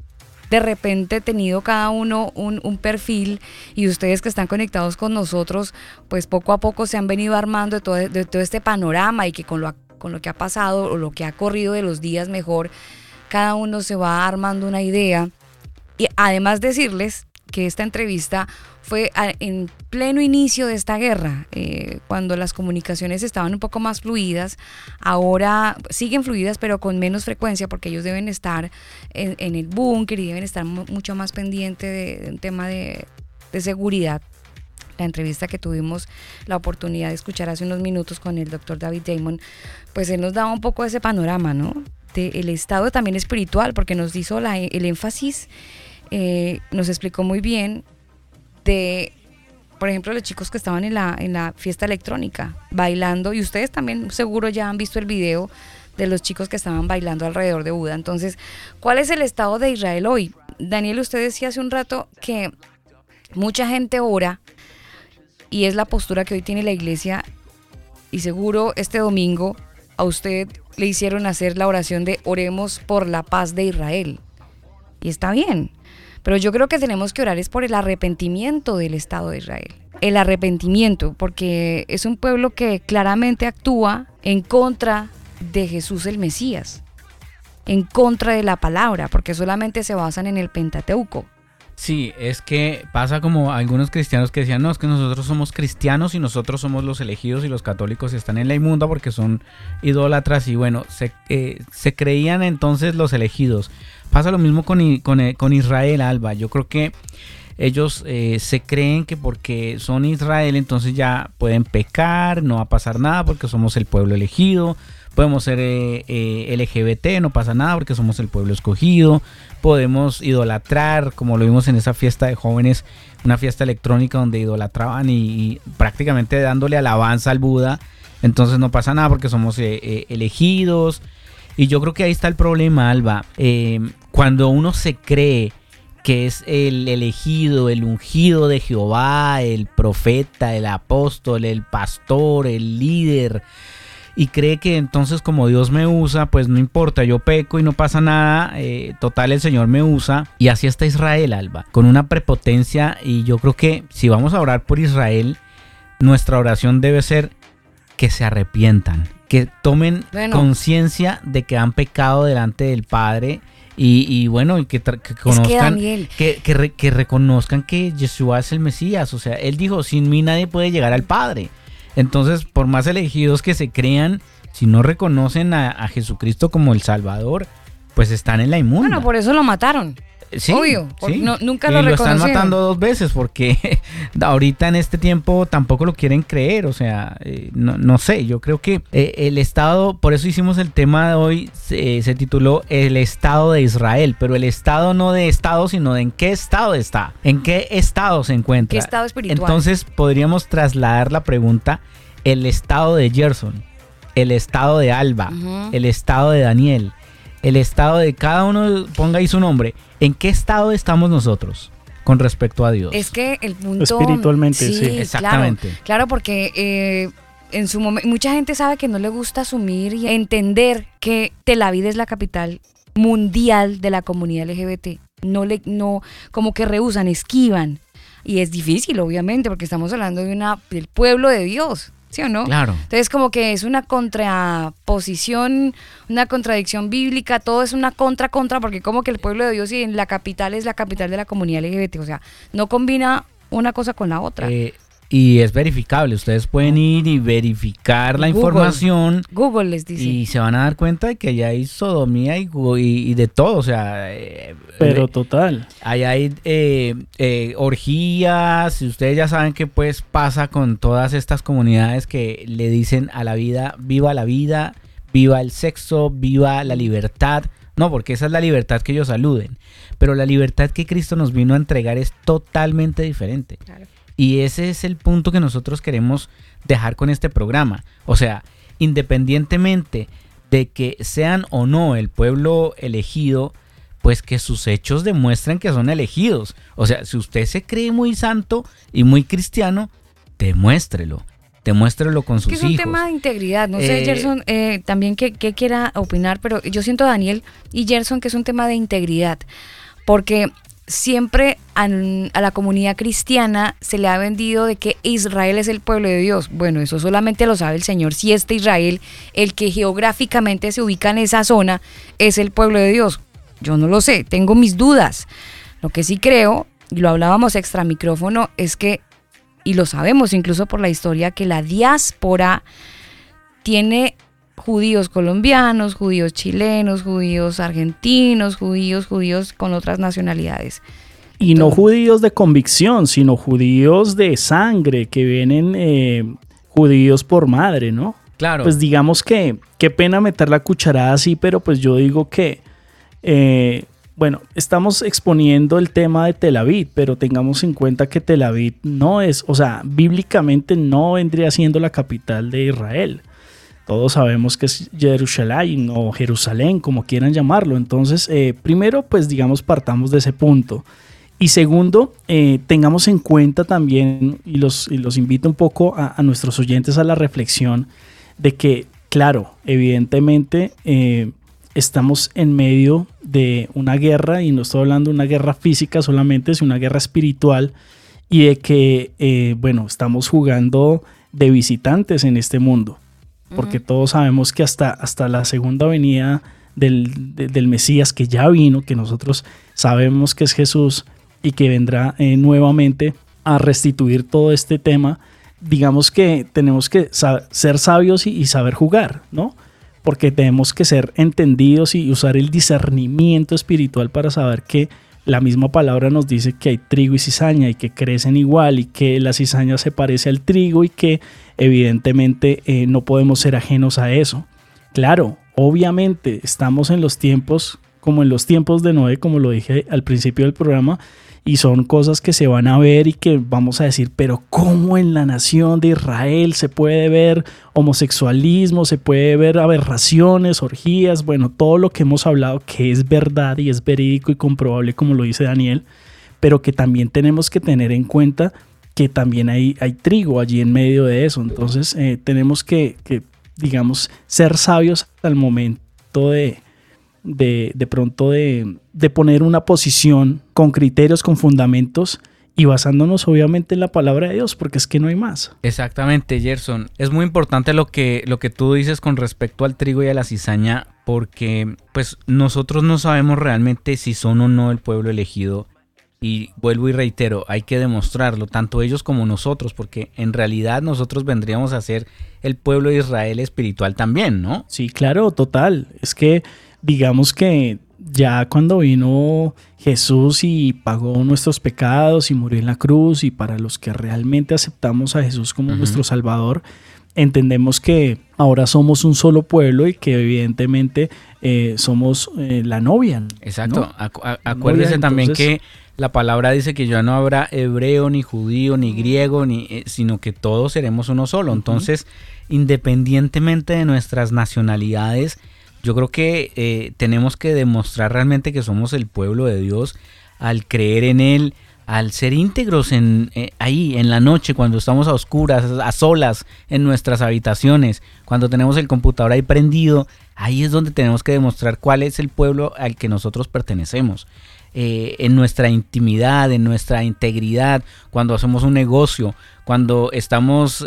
de repente tenido cada uno un, un, perfil y ustedes que están conectados con nosotros, pues poco a poco se han venido armando de todo, de todo este panorama y que con lo, con lo que ha pasado o lo que ha corrido de los días mejor, cada uno se va armando una idea. Y además decirles que esta entrevista fue en pleno inicio de esta guerra, eh, cuando las comunicaciones estaban un poco más fluidas, ahora siguen fluidas pero con menos frecuencia porque ellos deben estar en, el búnker y deben estar mucho más pendientes de, de, un tema de, de seguridad la entrevista que tuvimos la oportunidad de escuchar hace unos minutos con el doctor David Damon, pues él nos daba un poco ese panorama, ¿no? Del estado también espiritual, porque nos hizo el énfasis, eh, nos explicó muy bien de, por ejemplo, los chicos que estaban en la, en la fiesta electrónica, bailando, y ustedes también seguro ya han visto el video de los chicos que estaban bailando alrededor de Buda. Entonces, ¿cuál es el estado de Israel hoy? Daniel, usted decía hace un rato que mucha gente ora y es la postura que hoy tiene la iglesia y seguro este domingo a usted le hicieron hacer la oración de oremos por la paz de Israel. Y está bien, pero yo creo que tenemos que orar es por el arrepentimiento del Estado de Israel. El arrepentimiento, porque es un pueblo que claramente actúa en contra de Jesús el Mesías, en contra de la palabra, porque solamente se basan en el Pentateuco. Sí, es que pasa como algunos cristianos que decían, no, es que nosotros somos cristianos y nosotros somos los elegidos y los católicos están en la inmunda porque son idólatras y bueno, se, eh, se creían entonces los elegidos. Pasa lo mismo con, con, con Israel, Alba. Yo creo que ellos eh, se creen que porque son Israel entonces ya pueden pecar, no va a pasar nada porque somos el pueblo elegido, podemos ser eh, eh, LGBT, no pasa nada porque somos el pueblo escogido, podemos idolatrar, como lo vimos en esa fiesta de jóvenes, una fiesta electrónica donde idolatraban y, prácticamente dándole alabanza al Buda, entonces no pasa nada porque somos elegidos. Y yo creo que ahí está el problema, Alba. Cuando uno se cree que es el elegido, el ungido de Jehová, el profeta, el apóstol, el pastor, el líder, y cree que entonces como Dios me usa, pues no importa, yo peco y no pasa nada, eh, total el Señor me usa, y así está Israel, Alba, con una prepotencia, y yo creo que si vamos a orar por Israel, nuestra oración debe ser que se arrepientan, que tomen conciencia de que han pecado delante del Padre y, bueno, y que, conozcan, que, que, reconozcan que Yeshua es el Mesías. O sea, él dijo, sin mí nadie puede llegar al Padre. Entonces, por más elegidos que se crean, si no reconocen a, a Jesucristo como el Salvador, pues están en la inmunda. Bueno, por eso lo mataron. Sí, Obvio, nunca lo, y lo están matando dos veces porque ahorita en este tiempo tampoco lo quieren creer, o sea, eh, no, sé, yo creo que eh, el Estado, por eso hicimos el tema de hoy, se, tituló El Estado de Israel, pero el Estado no de Estado, sino de en qué Estado está, en qué Estado se encuentra. ¿Qué Estado espiritual? Entonces podríamos trasladar la pregunta, el Estado de Gerson, el Estado de Alba, el Estado de Daniel, el Estado de cada uno, ponga ahí su nombre ¿En qué estado estamos nosotros? con respecto a Dios. Es que el punto... Espiritualmente, sí. Exactamente. Claro, porque eh, en su momento mucha gente sabe que no le gusta asumir y entender que Tel Aviv es la capital mundial de la comunidad LGBT. No le, no, como que rehusan, esquivan. Y es difícil, obviamente, porque estamos hablando de una, del pueblo de Dios. ¿Sí o no? Claro. Entonces, como que es una contraposición, una contradicción bíblica, todo es una contra-contra, porque como que el pueblo de Dios y en la capital es la capital de la comunidad LGBT, o sea, no combina una cosa con la otra. Eh, y es verificable. Ustedes pueden ir y verificar la información. Google les dice. Y se van a dar cuenta de que allá hay sodomía y, y, de todo. O sea. Eh, Pero total. Allá hay eh, eh, orgías. Y ustedes ya saben qué pues pasa con todas estas comunidades que le dicen a la vida: viva la vida, viva el sexo, viva la libertad. No, porque esa es la libertad que ellos saluden. Pero la libertad que Cristo nos vino a entregar es totalmente diferente. Claro. Y ese es el punto que nosotros queremos dejar con este programa. O sea, independientemente de que sean o no el pueblo elegido, pues que sus hechos demuestren que son elegidos. O sea, si usted se cree muy santo y muy cristiano, demuéstrelo. Demuéstrelo con sus hijos. Es un tema de integridad. No sé, eh, Gerson, eh, también que, quiera opinar, pero yo siento, Daniel y Gerson, que es un tema de integridad. Porque siempre a, la comunidad cristiana se le ha vendido de que Israel es el pueblo de Dios. Bueno, eso solamente lo sabe el Señor. Si este Israel, el que geográficamente se ubica en esa zona, es el pueblo de Dios. Yo no lo sé, tengo mis dudas. Lo que sí creo, y lo hablábamos extra micrófono, es que, y lo sabemos incluso por la historia, que la diáspora tiene judíos colombianos, judíos chilenos, judíos argentinos, judíos, judíos con otras nacionalidades. Y no judíos de convicción, sino judíos de sangre, que vienen eh, judíos por madre, ¿no? Claro. Pues digamos que, qué pena meter la cucharada así, pero pues yo digo que, eh, bueno, estamos exponiendo el tema de Tel Aviv, pero tengamos en cuenta que Tel Aviv no es, o sea, bíblicamente no vendría siendo la capital de Israel. Todos sabemos que es Jerusalén o Jerusalén, como quieran llamarlo. Entonces, eh, primero, pues digamos, partamos de ese punto. Y segundo, eh, tengamos en cuenta también, y los, invito un poco a, nuestros oyentes a la reflexión, de que, claro, evidentemente eh, estamos en medio de una guerra, y no estoy hablando de una guerra física solamente, sino una guerra espiritual, y de que, bueno, estamos jugando de visitantes en este mundo porque todos sabemos que hasta, hasta la segunda venida del, Mesías que ya vino, que nosotros sabemos que es Jesús y que vendrá eh, nuevamente a restituir todo este tema, digamos que tenemos que ser sabios y, saber jugar, ¿no? Porque tenemos que ser entendidos y usar el discernimiento espiritual para saber que la misma palabra nos dice que hay trigo y cizaña y que crecen igual y que la cizaña se parece al trigo y que evidentemente eh, no podemos ser ajenos a eso. Claro, obviamente estamos en los tiempos como en los tiempos de Noé, como lo dije al principio del programa, y son cosas que se van a ver y que vamos a decir, pero ¿cómo en la nación de Israel se puede ver homosexualismo, se puede ver aberraciones, orgías, bueno, todo lo que hemos hablado que es verdad y es verídico y comprobable como lo dice Daniel, pero que también tenemos que tener en cuenta que también hay, hay trigo allí en medio de eso, entonces eh, tenemos que, que, digamos, ser sabios al momento de de, de pronto de, de poner una posición con criterios, con fundamentos y basándonos obviamente en la palabra de Dios, porque es que no hay más. Exactamente, Gerson. Es muy importante lo que, lo que tú dices con respecto al trigo y a la cizaña, porque pues nosotros no sabemos realmente si son o no el pueblo elegido. Y vuelvo y reitero, hay que demostrarlo, tanto ellos como nosotros, porque en realidad nosotros vendríamos a ser el pueblo de Israel espiritual también, ¿no? Sí, claro, total. Es que digamos que ya cuando vino Jesús y pagó nuestros pecados y murió en la cruz y para los que realmente aceptamos a Jesús como nuestro Salvador, entendemos que ahora somos un solo pueblo y que evidentemente eh, somos eh, la novia. Exacto. acuérdese también que la palabra dice que ya no habrá hebreo, ni judío, ni griego, ni, eh, sino que todos seremos uno solo. Entonces, independientemente de nuestras nacionalidades, yo creo que eh, tenemos que demostrar realmente que somos el pueblo de Dios al creer en Él, al ser íntegros en, eh, ahí en la noche, cuando estamos a oscuras, a solas, en nuestras habitaciones, cuando tenemos el computador ahí prendido, ahí es donde tenemos que demostrar cuál es el pueblo al que nosotros pertenecemos. Eh, en nuestra intimidad, en nuestra integridad, cuando hacemos un negocio, cuando estamos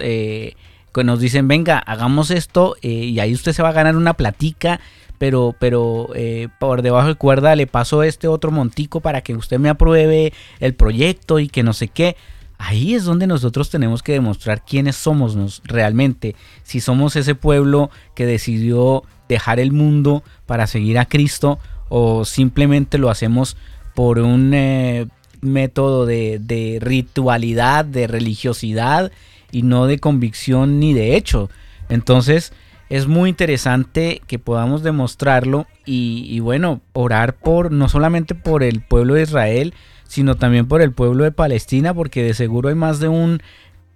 que nos dicen, venga, hagamos esto eh, y ahí usted se va a ganar una platica, pero, pero eh, por debajo de cuerda le paso este otro montico para que usted me apruebe el proyecto y que no sé qué. Ahí es donde nosotros tenemos que demostrar quiénes somos realmente, si somos ese pueblo que decidió dejar el mundo para seguir a Cristo o simplemente lo hacemos por un eh, método de ritualidad, de religiosidad y no de convicción ni de hecho. Entonces es muy interesante que podamos demostrarlo y, y, bueno, orar por no solamente por el pueblo de Israel, sino también por el pueblo de Palestina, porque de seguro hay más de un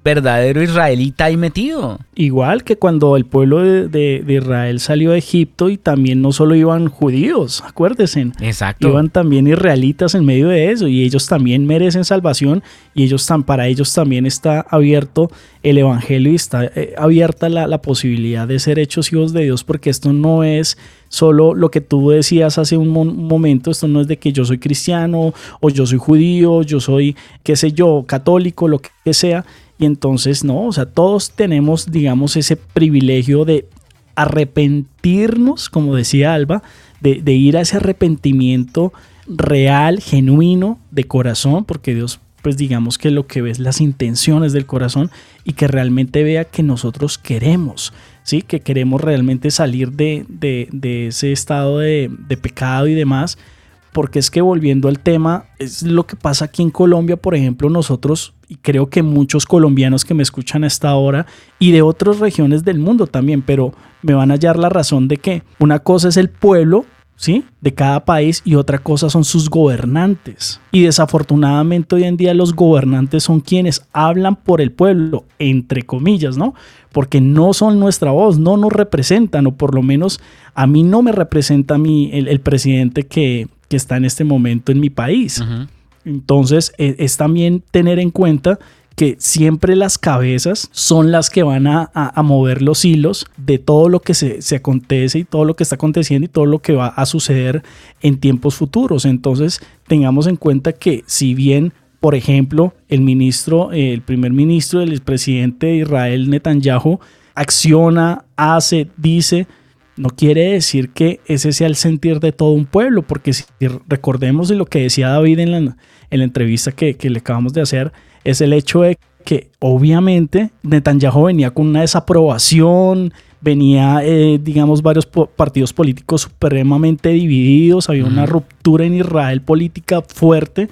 verdadero israelita ahí metido. Igual que cuando el pueblo de, Israel salió de Egipto y también no solo iban judíos, acuérdense. Exacto. Iban también israelitas en medio de eso y ellos también merecen salvación y ellos para ellos también está abierto el evangelio y está eh, abierta la, la posibilidad de ser hechos hijos de Dios porque esto no es solo lo que tú decías hace un momento, esto no es de que yo soy cristiano o yo soy judío, yo soy, qué sé yo, católico, lo que sea, y entonces, no, o sea, todos tenemos, digamos, ese privilegio de arrepentirnos, como decía Alba, de, ir a ese arrepentimiento real, genuino, de corazón, porque Dios, pues digamos que lo que ve es las intenciones del corazón y que realmente vea que nosotros queremos, ¿sí? Que queremos realmente salir de, ese estado de pecado y demás porque es que volviendo al tema, es lo que pasa aquí en Colombia, por ejemplo, nosotros, y creo que muchos colombianos que me escuchan a esta hora, y de otras regiones del mundo también, pero me van a hallar la razón de que una cosa es el pueblo, ¿sí? De cada país y otra cosa son sus gobernantes. Y desafortunadamente hoy en día los gobernantes son quienes hablan por el pueblo, entre comillas, ¿no? Porque no son nuestra voz, no nos representan, o por lo menos a mí no me representa a el presidente que, que está en este momento en mi país. Entonces, e, es, también tener en cuenta que siempre las cabezas son las que van a, mover los hilos de todo lo que se, se, acontece y todo lo que está aconteciendo y todo lo que va a suceder en tiempos futuros. Entonces, tengamos en cuenta que si bien, por ejemplo, el ministro, el primer ministro del presidente de Israel, Netanyahu, acciona, hace, dice, no quiere decir que ese sea el sentir de todo un pueblo, porque si recordemos de lo que decía David en la, en la entrevista que, que, le acabamos de hacer, es el hecho de que obviamente Netanyahu venía con una desaprobación, venía, eh, digamos, varios partidos políticos supremamente divididos, había una ruptura en Israel política fuerte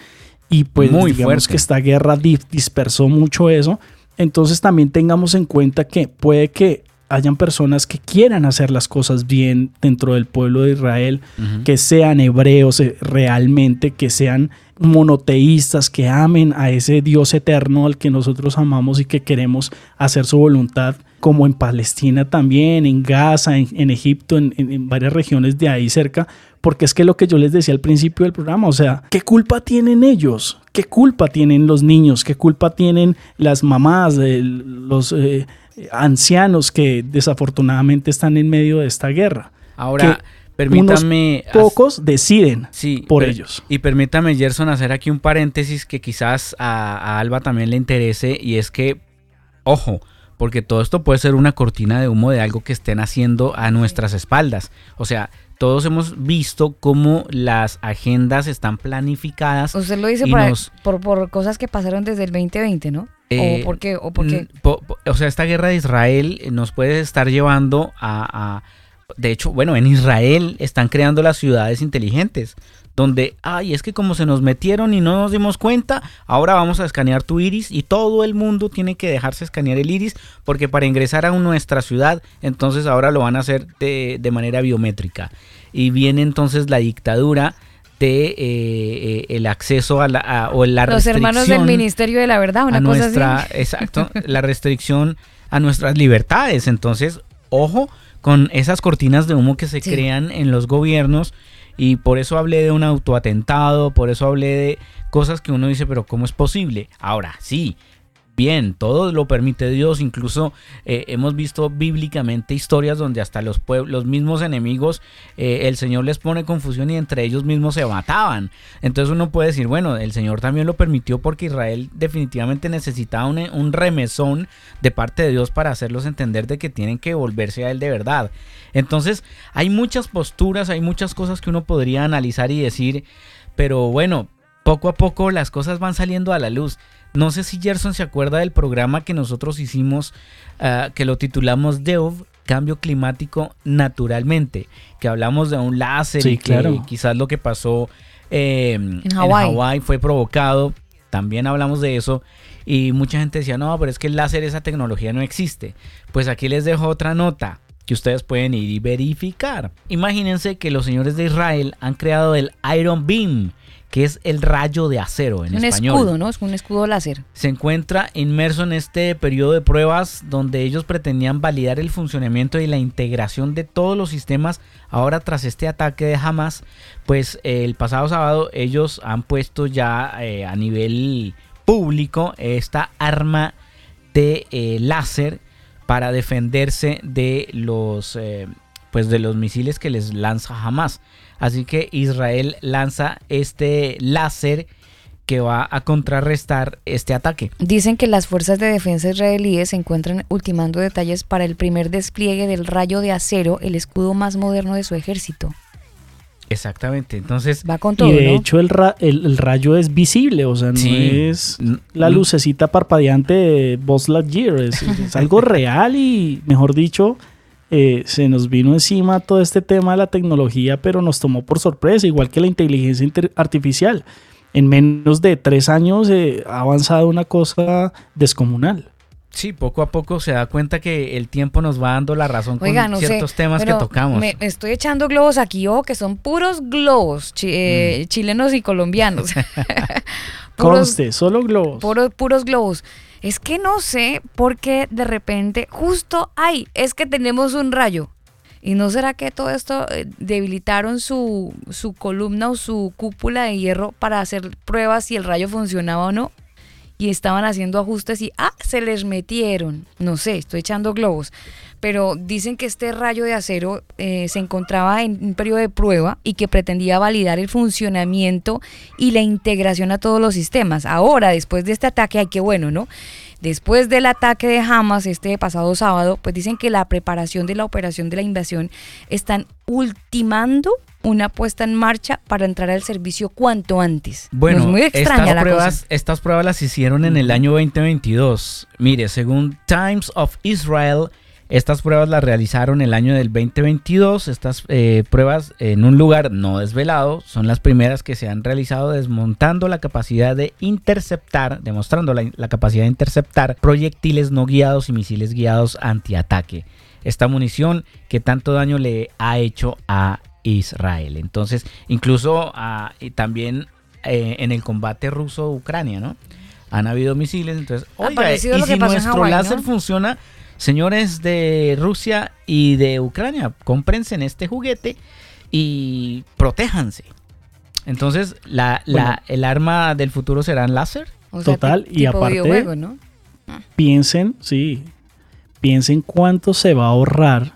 y pues Muy digamos que esta guerra dispersó mucho eso. Entonces también tengamos en cuenta que puede que hayan personas que quieran hacer las cosas bien dentro del pueblo de Israel, que sean hebreos eh, realmente, que sean monoteístas, que amen a ese Dios eterno al que nosotros amamos y que queremos hacer su voluntad, como en Palestina también, en Gaza, en, Egipto, en, en varias regiones de ahí cerca, porque es que lo que yo les decía al principio del programa, o sea, ¿qué culpa tienen ellos? ¿Qué culpa tienen los niños? ¿Qué culpa tienen las mamás, los... Eh, ancianos que desafortunadamente están en medio de esta guerra. Ahora, permítame... pocos deciden por ellos. Y permítame, Gerson, hacer aquí un paréntesis que quizás a, Alba también le interese y es que, ojo, porque todo esto puede ser una cortina de humo de algo que estén haciendo a nuestras espaldas. O sea, todos hemos visto cómo las agendas están planificadas. Usted lo dice por, por, cosas que pasaron desde el 2020, ¿no? ¿O por qué? ¿O, por qué? o sea, esta guerra de Israel nos puede estar llevando a, De hecho, bueno, en Israel están creando las ciudades inteligentes, donde, ay, es que como se nos metieron y no nos dimos cuenta, ahora vamos a escanear tu iris y todo el mundo tiene que dejarse escanear el iris, porque para ingresar a nuestra ciudad, entonces ahora lo van a hacer de, de manera biométrica. Y viene entonces la dictadura de eh, eh, el acceso a la o la los hermanos del ministerio de la verdad una cosa nuestra, exacto la restricción a nuestras libertades. Entonces ojo con esas cortinas de humo que se crean en los gobiernos y por eso hablé de un autoatentado por eso hablé de cosas que uno dice pero cómo es posible ahora sí bien, todo lo permite Dios, incluso eh, hemos visto bíblicamente historias donde hasta los pueblos, los mismos enemigos, eh, el Señor les pone confusión y entre ellos mismos se mataban. Entonces uno puede decir, bueno, el Señor también lo permitió porque Israel definitivamente necesitaba un, un remesón de parte de Dios para hacerlos entender de que tienen que volverse a Él de verdad. Entonces hay muchas posturas, hay muchas cosas que uno podría analizar y decir, pero bueno, poco a poco las cosas van saliendo a la luz. No sé si Gerson se acuerda del programa que nosotros hicimos, ah, que lo titulamos DEOV, Cambio Climático Naturalmente, que hablamos de un láser y que quizás lo que pasó em, en Hawái fue provocado. También hablamos de eso y mucha gente decía, no, pero es que el láser, esa tecnología no existe. Pues aquí les dejo otra nota que ustedes pueden ir y verificar. Imagínense que los señores de Israel han creado el Iron Beam, que es el rayo de acero en español. Un escudo, ¿no? Es un escudo láser. Se encuentra inmerso en este periodo de pruebas donde ellos pretendían validar el funcionamiento y la integración de todos los sistemas. Ahora tras este ataque de Hamas, pues el pasado sábado ellos han puesto ya eh, a nivel público esta arma de eh, láser para defenderse de los eh, pues de los misiles que les lanza Hamas. Así que Israel lanza este láser que va a contrarrestar este ataque. Dicen que las fuerzas de defensa israelíes se encuentran ultimando detalles para el primer despliegue del rayo de acero, el escudo más moderno de su ejército. Exactamente, entonces va con todo. Y de hecho el, el, rayo es visible, o sea, no es la lucecita parpadeante de Buzz Lightyear, es algo real y, mejor dicho, eh, se nos vino encima todo este tema de la tecnología, pero nos tomó por sorpresa, igual que la inteligencia artificial. En menos de tres años eh, ha avanzado una cosa descomunal. Sí, poco a poco se da cuenta que el tiempo nos va dando la razón con ciertos temas que tocamos. Me estoy echando globos aquí, oh, que son puros globos eh, mm. chilenos y colombianos. Conste, solo globos. puros globos. Es que no sé por qué de repente, justo ahí, es que tenemos un rayo. ¿Y no será que todo esto eh, debilitaron su, su columna o su cúpula de hierro para hacer pruebas si el rayo funcionaba o no? Y estaban haciendo ajustes y ah, se les metieron. No sé, estoy echando globos. Pero dicen que este rayo de acero eh, se encontraba en un periodo de prueba y que pretendía validar el funcionamiento y la integración a todos los sistemas. Ahora, después de este ataque, hay que bueno, ¿no? Después del ataque de Hamas este pasado sábado, pues dicen que la preparación de la operación de la invasión están ultimando una puesta en marcha para entrar al servicio cuanto antes. Bueno, muy extraña estas, pruebas, estas pruebas las hicieron en el año 2022. Mire, según Times of Israel, Estas pruebas las realizaron el año del 2022. Estas eh, pruebas en un lugar no desvelado son las primeras que se han realizado desmontando la capacidad de interceptar, demostrando la, la capacidad de interceptar proyectiles no guiados y misiles guiados antiataque. Esta munición que tanto daño le ha hecho a Israel. Entonces, incluso ah, y también eh, en el combate ruso-Ucrania, ¿no? Han habido misiles, entonces, oiga, y si nuestro láser funciona, señores de Rusia y de Ucrania, cómprense en este juguete y protéjanse. Entonces, la, la- Bueno. el arma del futuro será el láser. O sea, Total, y tipo aparte- videojuego, ¿no? Piensen, sí, piensen cuánto se va a ahorrar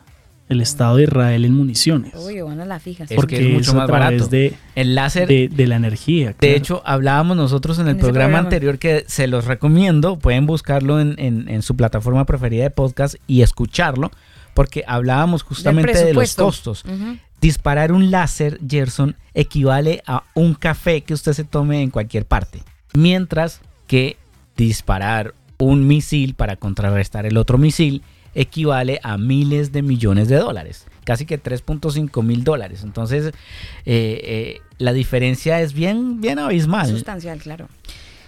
el Estado de Israel en municiones. Uy, van a la fija. Es porque que es mucho a más través barato. de, El láser de, de la energía. De claro. hecho, hablábamos nosotros en el En programa, programa. anterior que se los recomiendo. Pueden buscarlo en, en- en su plataforma preferida de podcast y escucharlo, porque hablábamos justamente de los costos. Disparar un láser, Gerson, equivale a un café que usted se tome en cualquier parte. Mientras que disparar un misil para contrarrestar el otro misil equivale a miles de millones de dólares. Casi que 3.5 mil dólares. Entonces, eh, eh, la diferencia es bien, bien abismal. Sustancial, claro.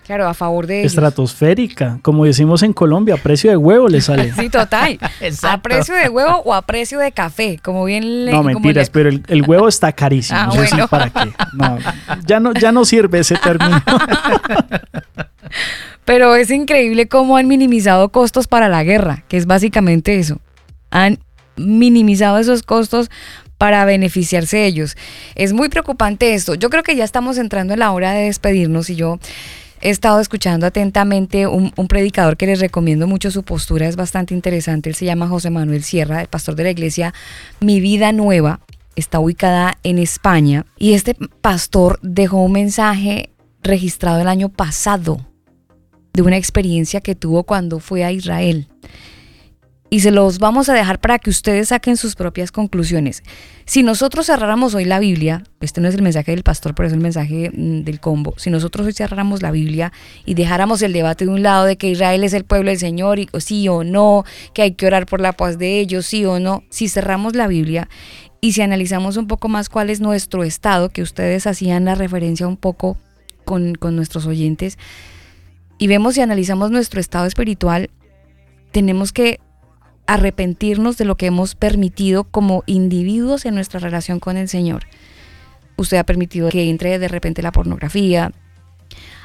Claro, a favor de ellos. Estratosférica, como decimos en Colombia, a precio de huevo le sale. Sí, total. A precio de huevo o a precio de café, como bien le No, mentiras, le- pero el, el huevo está carísimo. Ah, eso sí, bueno. ¿para qué? No, ya no, ya no sirve ese término. Pero es increíble cómo han minimizado costos para la guerra, que es básicamente eso. Han minimizado esos costos para beneficiarse de ellos. Es muy preocupante esto. Yo creo que ya estamos entrando en la hora de despedirnos y yo he estado escuchando atentamente un, predicador que les recomiendo mucho su postura, es bastante interesante. Él se llama José Manuel Sierra, el pastor de la iglesia Mi Vida Nueva. Está ubicada en España y este pastor dejó un mensaje registrado el año pasado de una experiencia que tuvo cuando fue a Israel. Y se los vamos a dejar para que ustedes saquen sus propias conclusiones. Si nosotros cerráramos hoy la Biblia, este no es el mensaje del pastor, pero es el mensaje mm, del combo. Si nosotros hoy cerráramos la Biblia y dejáramos el debate de un lado de que Israel es el pueblo del Señor, y sí o no, que hay que orar por la paz de ellos, sí o no, si cerramos la Biblia y si analizamos un poco más cuál es nuestro estado, que ustedes hacían la referencia un poco con, con nuestros oyentes, y vemos y analizamos nuestro estado espiritual, tenemos que arrepentirnos de lo que hemos permitido como individuos en nuestra relación con el Señor. Usted ha permitido que entre de repente la pornografía,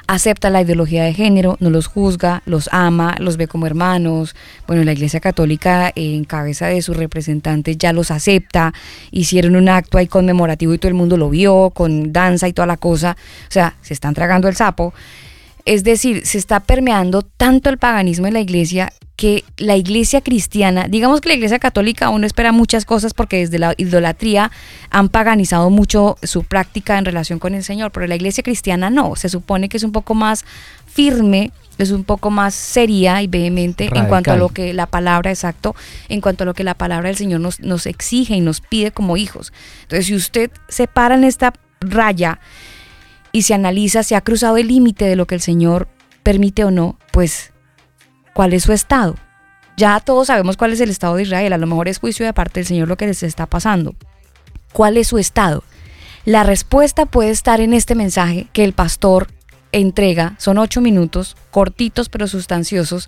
acepta la ideología de género, no los juzga, los ama, los ve como hermanos. Bueno, la Iglesia Católica en cabeza de sus representantes ya los acepta, hicieron un acto ahí conmemorativo y todo el mundo lo vio, con danza y toda la cosa. O sea, se están tragando el sapo. Es decir, se está permeando tanto el paganismo en la iglesia que la iglesia cristiana, digamos que la iglesia católica aún espera muchas cosas porque desde la idolatría han paganizado mucho su práctica en relación con el Señor, pero la iglesia cristiana no, se supone que es un poco más firme, es un poco más seria y vehemente en cuanto a lo que la palabra, exacto, en cuanto a lo que la palabra del Señor nos, nos exige y nos pide como hijos. Entonces, si usted se para en esta raya y se analiza si ha cruzado el límite de lo que el Señor permite o no, pues, ¿cuál es su estado? Ya todos sabemos cuál es el estado de Israel, a lo mejor es juicio de parte del Señor lo que les está pasando. ¿Cuál es su estado? La respuesta puede estar en este mensaje que el pastor entrega, son ocho minutos, cortitos pero sustanciosos,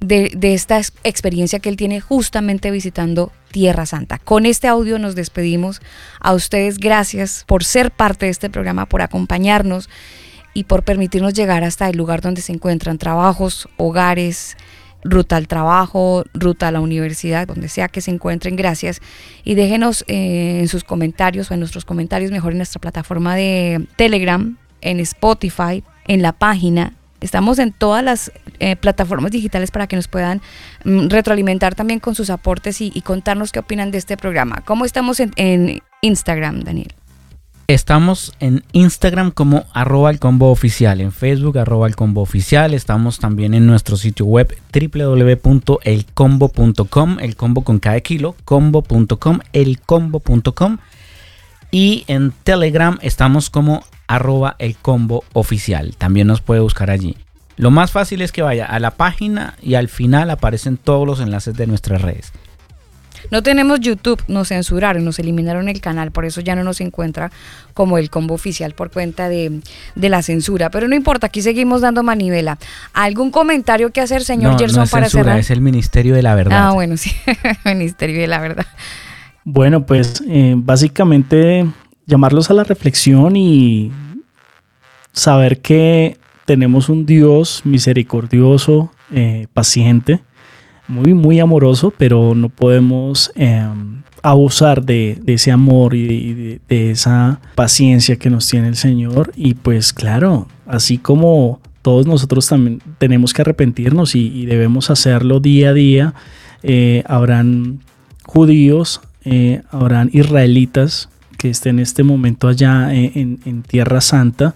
de, esta ex- experiencia que él tiene justamente visitando Tierra Santa. Con este audio nos despedimos. A ustedes gracias por ser parte de este programa, por acompañarnos y por permitirnos llegar hasta el lugar donde se encuentran trabajos, hogares, ruta al trabajo, ruta a la universidad, donde sea que se encuentren. Gracias. Y déjenos eh, en sus comentarios o en nuestros comentarios, mejor en nuestra plataforma de Telegram, en Spotify, en la página. Estamos en todas las eh, plataformas digitales para que nos puedan mm, retroalimentar también con sus aportes y, contarnos qué opinan de este programa. ¿Cómo estamos en, en Instagram, Daniel? Estamos en Instagram como arroba el combo oficial, en Facebook arroba el combo oficial, estamos también en nuestro sitio web www.elcombo.com, el combo con cada kilo, combo.com, elcombo.com y en Telegram estamos como arroba el combo oficial, también nos puede buscar allí. Lo más fácil es que vaya a la página y al final aparecen todos los enlaces de nuestras redes. No tenemos YouTube, nos censuraron, nos eliminaron el canal, por eso ya no nos encuentra como el combo oficial por cuenta de, la censura. Pero no importa, aquí seguimos dando manivela. ¿Algún comentario que hacer, señor Gerson, no es para censura, cerrar? Es el Ministerio de la Verdad. Ah, bueno, sí, Ministerio de la Verdad. Bueno, pues eh, básicamente llamarlos a la reflexión y saber que tenemos un Dios misericordioso, eh, paciente, muy, muy amoroso, pero no podemos em, abusar de, ese amor y de, esa paciencia que nos tiene el Señor. Y pues claro, así como todos nosotros también tenemos que arrepentirnos y, debemos hacerlo día a día, eh, habrán judíos, eh, habrán israelitas que estén en este momento allá en, en Tierra Santa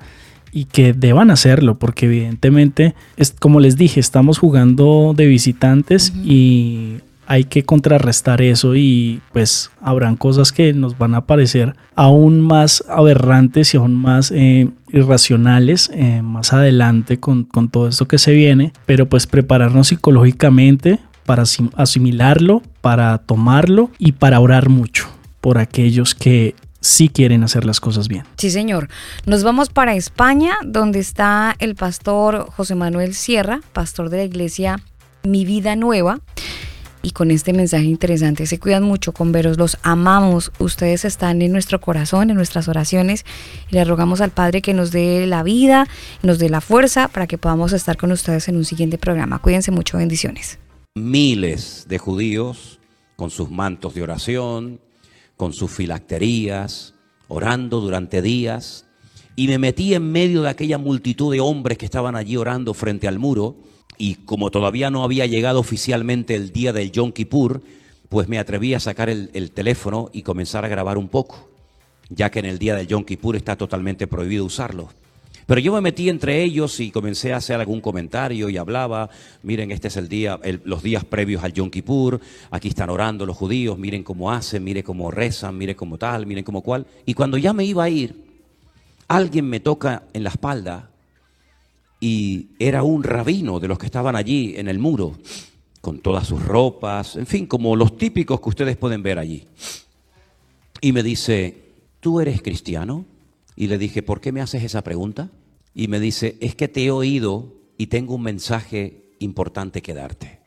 y que deban hacerlo, porque evidentemente, es, como les dije, estamos jugando de visitantes y hay que contrarrestar eso y pues habrán cosas que nos van a parecer aún más aberrantes y aún más eh, irracionales eh, más adelante con, con todo esto que se viene, pero pues prepararnos psicológicamente para asimilarlo, para tomarlo y para orar mucho por aquellos que si quieren hacer las cosas bien. Sí, señor. Nos vamos para España, donde está el pastor José Manuel Sierra, pastor de la iglesia Mi Vida Nueva. Y con este mensaje interesante, se cuidan mucho con veros, los amamos, ustedes están en nuestro corazón, en nuestras oraciones, y le rogamos al Padre que nos dé la vida, nos dé la fuerza para que podamos estar con ustedes en un siguiente programa. Cuídense mucho, bendiciones. Miles de judíos con sus mantos de oración, con sus filacterías, orando durante días, y me metí en medio de aquella multitud de hombres que estaban allí orando frente al muro, y como todavía no había llegado oficialmente el día del Yom Kippur, pues me atreví a sacar el, el teléfono y comenzar a grabar un poco, ya que en el día del Yom Kippur está totalmente prohibido usarlo. Pero yo me metí entre ellos y comencé a hacer algún comentario y hablaba, miren, este es el día, los días previos al Yom Kippur, aquí están orando los judíos, miren cómo hacen, miren cómo rezan, miren cómo tal, miren cómo cual. Y cuando ya me iba a ir, alguien me toca en la espalda y era un rabino de los que estaban allí en el muro, con todas sus ropas, en fin, como los típicos que ustedes pueden ver allí. Y me dice, ¿tú eres cristiano? Y le dije, ¿por qué me haces esa pregunta? Y me dice, es que te he oído y tengo un mensaje importante que darte.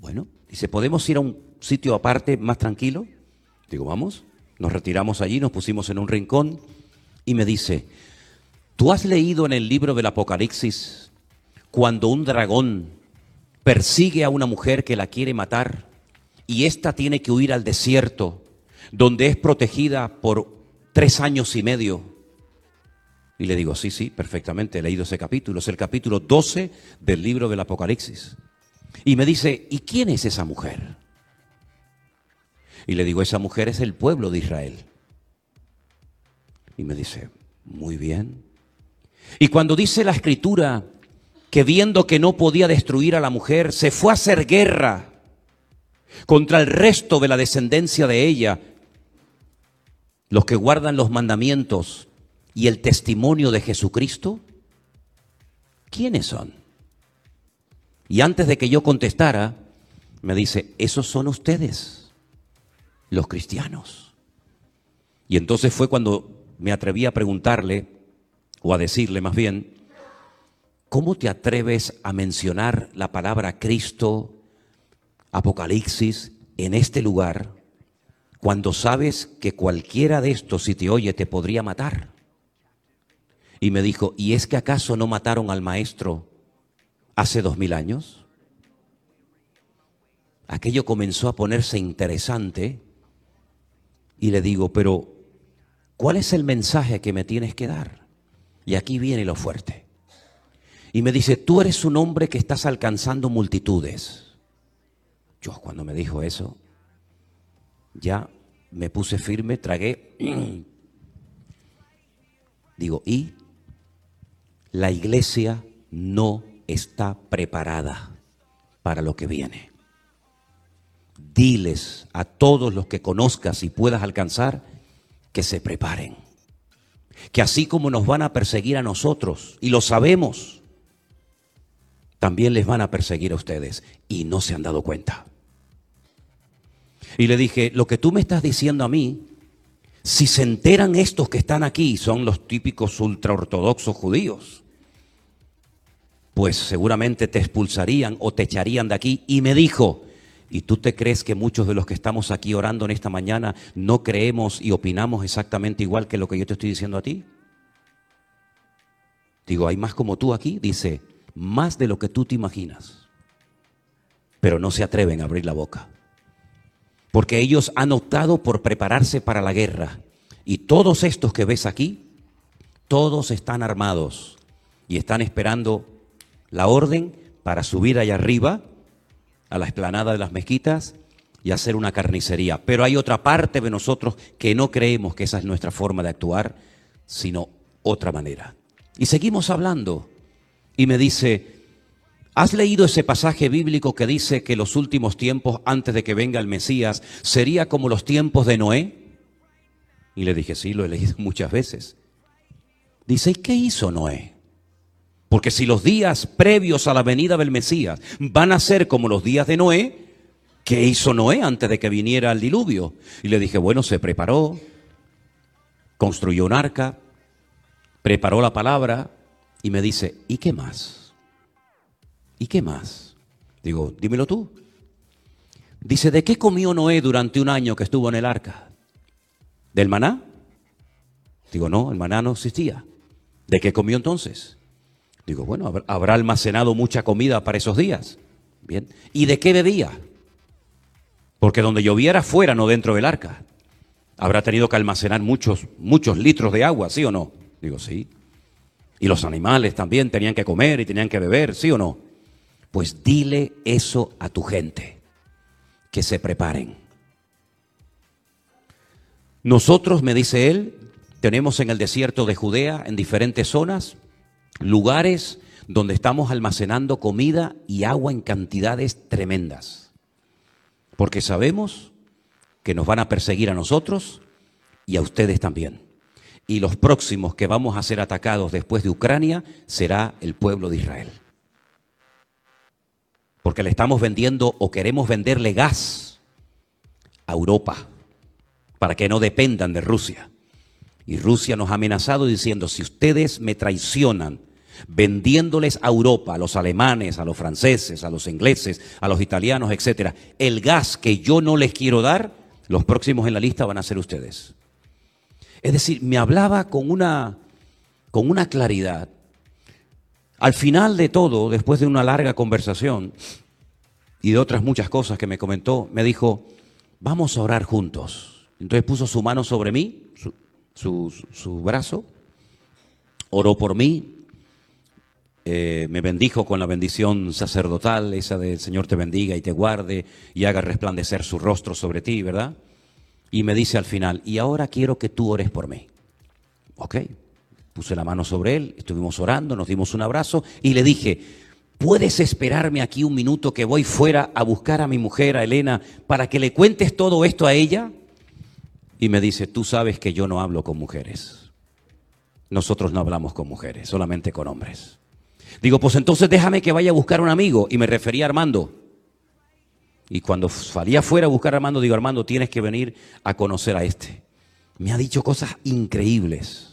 Bueno, dice, ¿podemos ir a un sitio aparte más tranquilo? Digo, vamos. Nos retiramos allí, nos pusimos en un rincón y me dice, ¿tú has leído en el libro del Apocalipsis cuando un dragón persigue a una mujer que la quiere matar y ésta tiene que huir al desierto donde es protegida por tres años y medio. Y le digo, sí, sí, perfectamente, he leído ese capítulo. Es el capítulo 12 del libro del Apocalipsis. Y me dice, ¿y quién es esa mujer? Y le digo, esa mujer es el pueblo de Israel. Y me dice, muy bien. Y cuando dice la escritura que viendo que no podía destruir a la mujer, se fue a hacer guerra contra el resto de la descendencia de ella, los que guardan los mandamientos y el testimonio de Jesucristo? ¿Quiénes son? Y antes de que yo contestara, me dice, esos son ustedes, los cristianos. Y entonces fue cuando me atreví a preguntarle, o a decirle más bien, ¿cómo te atreves a mencionar la palabra Cristo, Apocalipsis, en este lugar cuando sabes que cualquiera de estos, si te oye, te podría matar. Y me dijo, ¿y es que acaso no mataron al maestro hace dos mil años? Aquello comenzó a ponerse interesante y le digo, pero ¿cuál es el mensaje que me tienes que dar? Y aquí viene lo fuerte. Y me dice, tú eres un hombre que estás alcanzando multitudes. Yo cuando me dijo eso, ya me puse firme, tragué. Digo, y la iglesia no está preparada para lo que viene. Diles a todos los que conozcas y puedas alcanzar que se preparen. Que así como nos van a perseguir a nosotros, y lo sabemos, también les van a perseguir a ustedes y no se han dado cuenta. Y le dije, lo que tú me estás diciendo a mí, si se enteran estos que están aquí, son los típicos ultraortodoxos judíos, pues seguramente te expulsarían o te echarían de aquí. Y me dijo, ¿y tú te crees que muchos de los que estamos aquí orando en esta mañana no creemos y opinamos exactamente igual que lo que yo te estoy diciendo a ti? Digo, ¿hay más como tú aquí? Dice, más de lo que tú te imaginas. Pero no se atreven a abrir la boca. Porque ellos han optado por prepararse para la guerra. Y todos estos que ves aquí, todos están armados y están esperando la orden para subir allá arriba a la explanada de las mezquitas y hacer una carnicería. Pero hay otra parte de nosotros que no creemos que esa es nuestra forma de actuar, sino otra manera. Y seguimos hablando. Y me dice, ¿has leído ese pasaje bíblico que dice que los últimos tiempos antes de que venga el Mesías sería como los tiempos de Noé? Y le dije, sí, lo he leído muchas veces. Dice, ¿y qué hizo Noé? Porque si los días previos a la venida del Mesías van a ser como los días de Noé, ¿qué hizo Noé antes de que viniera el diluvio? Y le dije, bueno, se preparó, construyó un arca, preparó la palabra y me dice, ¿y qué más? ¿Y qué más? Digo, dímelo tú. Dice, ¿de qué comió Noé durante un año que estuvo en el arca? ¿Del maná? Digo, no, el maná no existía. ¿De qué comió entonces? Digo, bueno, habrá almacenado mucha comida para esos días. Bien. ¿Y de qué bebía? Porque donde lloviera fuera, no dentro del arca. Habrá tenido que almacenar muchos, muchos litros de agua, ¿sí o no? Digo, sí. Y los animales también tenían que comer y tenían que beber, ¿sí o no? Pues dile eso a tu gente, que se preparen. Nosotros, me dice él, tenemos en el desierto de Judea, en diferentes zonas, lugares donde estamos almacenando comida y agua en cantidades tremendas. Porque sabemos que nos van a perseguir a nosotros y a ustedes también. Y los próximos que vamos a ser atacados después de Ucrania será el pueblo de Israel. Porque le estamos vendiendo o queremos venderle gas a Europa para que no dependan de Rusia. Y Rusia nos ha amenazado diciendo, si ustedes me traicionan vendiéndoles a Europa, a los alemanes, a los franceses, a los ingleses, a los italianos, etcétera, el gas que yo no les quiero dar, los próximos en la lista van a ser ustedes. Es decir, me hablaba con una, con una claridad. Al final de todo, después de una larga conversación y de otras muchas cosas que me comentó, me dijo, vamos a orar juntos. Entonces puso su mano sobre mí, su, brazo, oró por mí, eh, me bendijo con la bendición sacerdotal, esa del Señor te bendiga y te guarde y haga resplandecer su rostro sobre ti, ¿verdad? Y me dice al final, y ahora quiero que tú ores por mí. Ok, puse la mano sobre él, estuvimos orando, nos dimos un abrazo y le dije, ¿puedes esperarme aquí un minuto que voy fuera a buscar a mi mujer, a Elena, para que le cuentes todo esto a ella? Y me dice, tú sabes que yo no hablo con mujeres. Nosotros no hablamos con mujeres, solamente con hombres. Digo, pues entonces déjame que vaya a buscar a un amigo. Y me refería a Armando. Y cuando salía afuera a buscar a Armando, digo, Armando, tienes que venir a conocer a este. Me ha dicho cosas increíbles.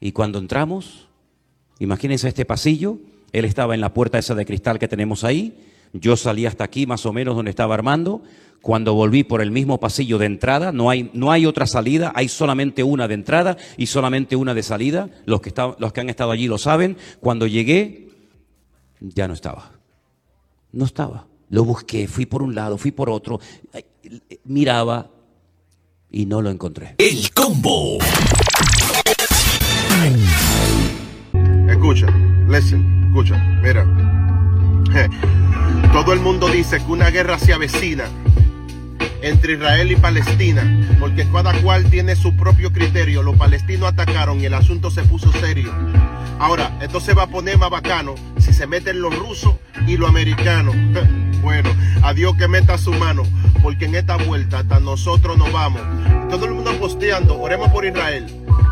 Y cuando entramos, imagínense este pasillo, él estaba en la puerta esa de cristal que tenemos ahí, yo salí hasta aquí más o menos donde estaba Armando, cuando volví por el mismo pasillo de entrada, no hay, no hay otra salida, hay solamente una de entrada y solamente una de salida, los que, los que han estado allí lo saben, cuando llegué ya no estaba. No estaba. Lo busqué, fui por un lado, fui por otro, miraba y no lo encontré. El combo. Escucha, listen, escucha, mira. Todo el mundo dice que una guerra se avecina entre Israel y Palestina, porque cada cual tiene su propio criterio. Los palestinos atacaron y el asunto se puso serio. Ahora, esto se va a poner más bacano si se meten los rusos y los americanos. Bueno, adiós que meta su mano, porque en esta vuelta hasta nosotros nos vamos. Todo el mundo posteando, oremos por Israel.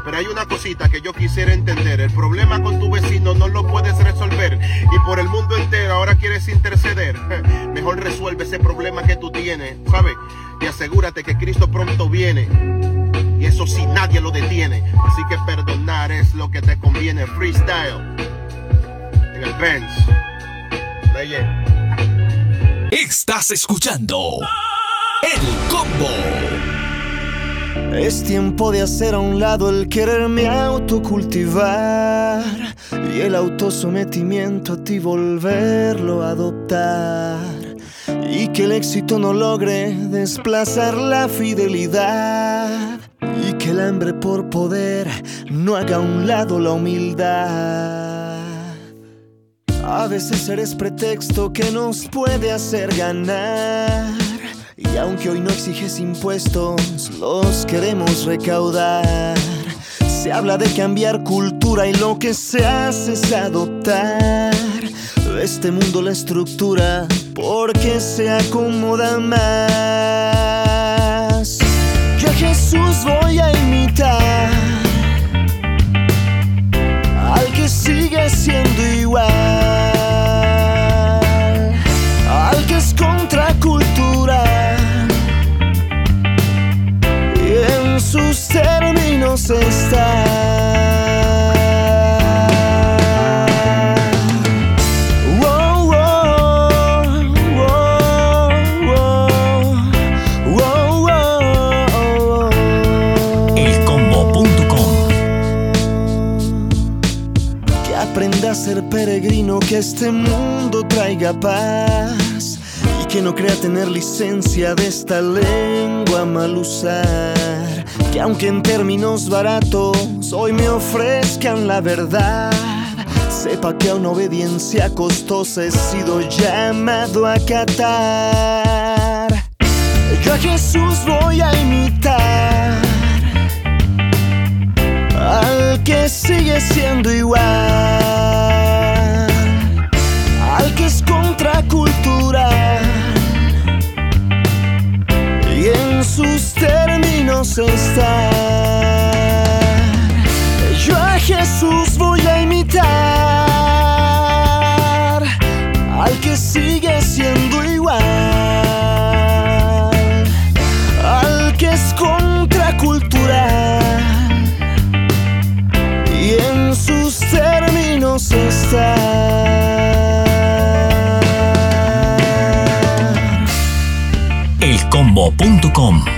Pero hay una cosita que yo quisiera entender. El problema con tu vecino no lo puedes resolver. Y por el mundo entero ahora quieres interceder. Mejor resuelve ese problema que tú tienes, ¿sabes? Y asegúrate que Cristo pronto viene. Y eso si nadie lo detiene. Así que perdonar es lo que te conviene. Freestyle. En el Benz. Leye. Estás escuchando El Combo. Es tiempo de hacer a un lado el quererme autocultivar y el autosometimiento a ti volverlo a adoptar. Y que el éxito no logre desplazar la fidelidad. Y que el hambre por poder no haga a un lado la humildad. A veces eres pretexto que nos puede hacer ganar. Y aunque hoy no exiges impuestos, los queremos recaudar. Se habla de cambiar cultura y lo que se hace es adoptar este mundo la estructura porque se acomoda más. Yo a Jesús voy a imitar al que sigue siendo igual, wow, wow, wow, wow. Elcombo.com Que aprenda a ser peregrino, que este mundo traiga paz y que no crea tener licencia de esta lengua mal usar. Que aunque en términos baratos hoy me ofrezcan la verdad, sepa que a una obediencia costosa he sido llamado a catar. Yo a Jesús voy a imitar al que sigue siendo igual, al que es contracultural y en sus términos está. Yo a Jesús voy a imitar al que sigue siendo igual, al que es contracultural y en sus términos está. Elcombo.com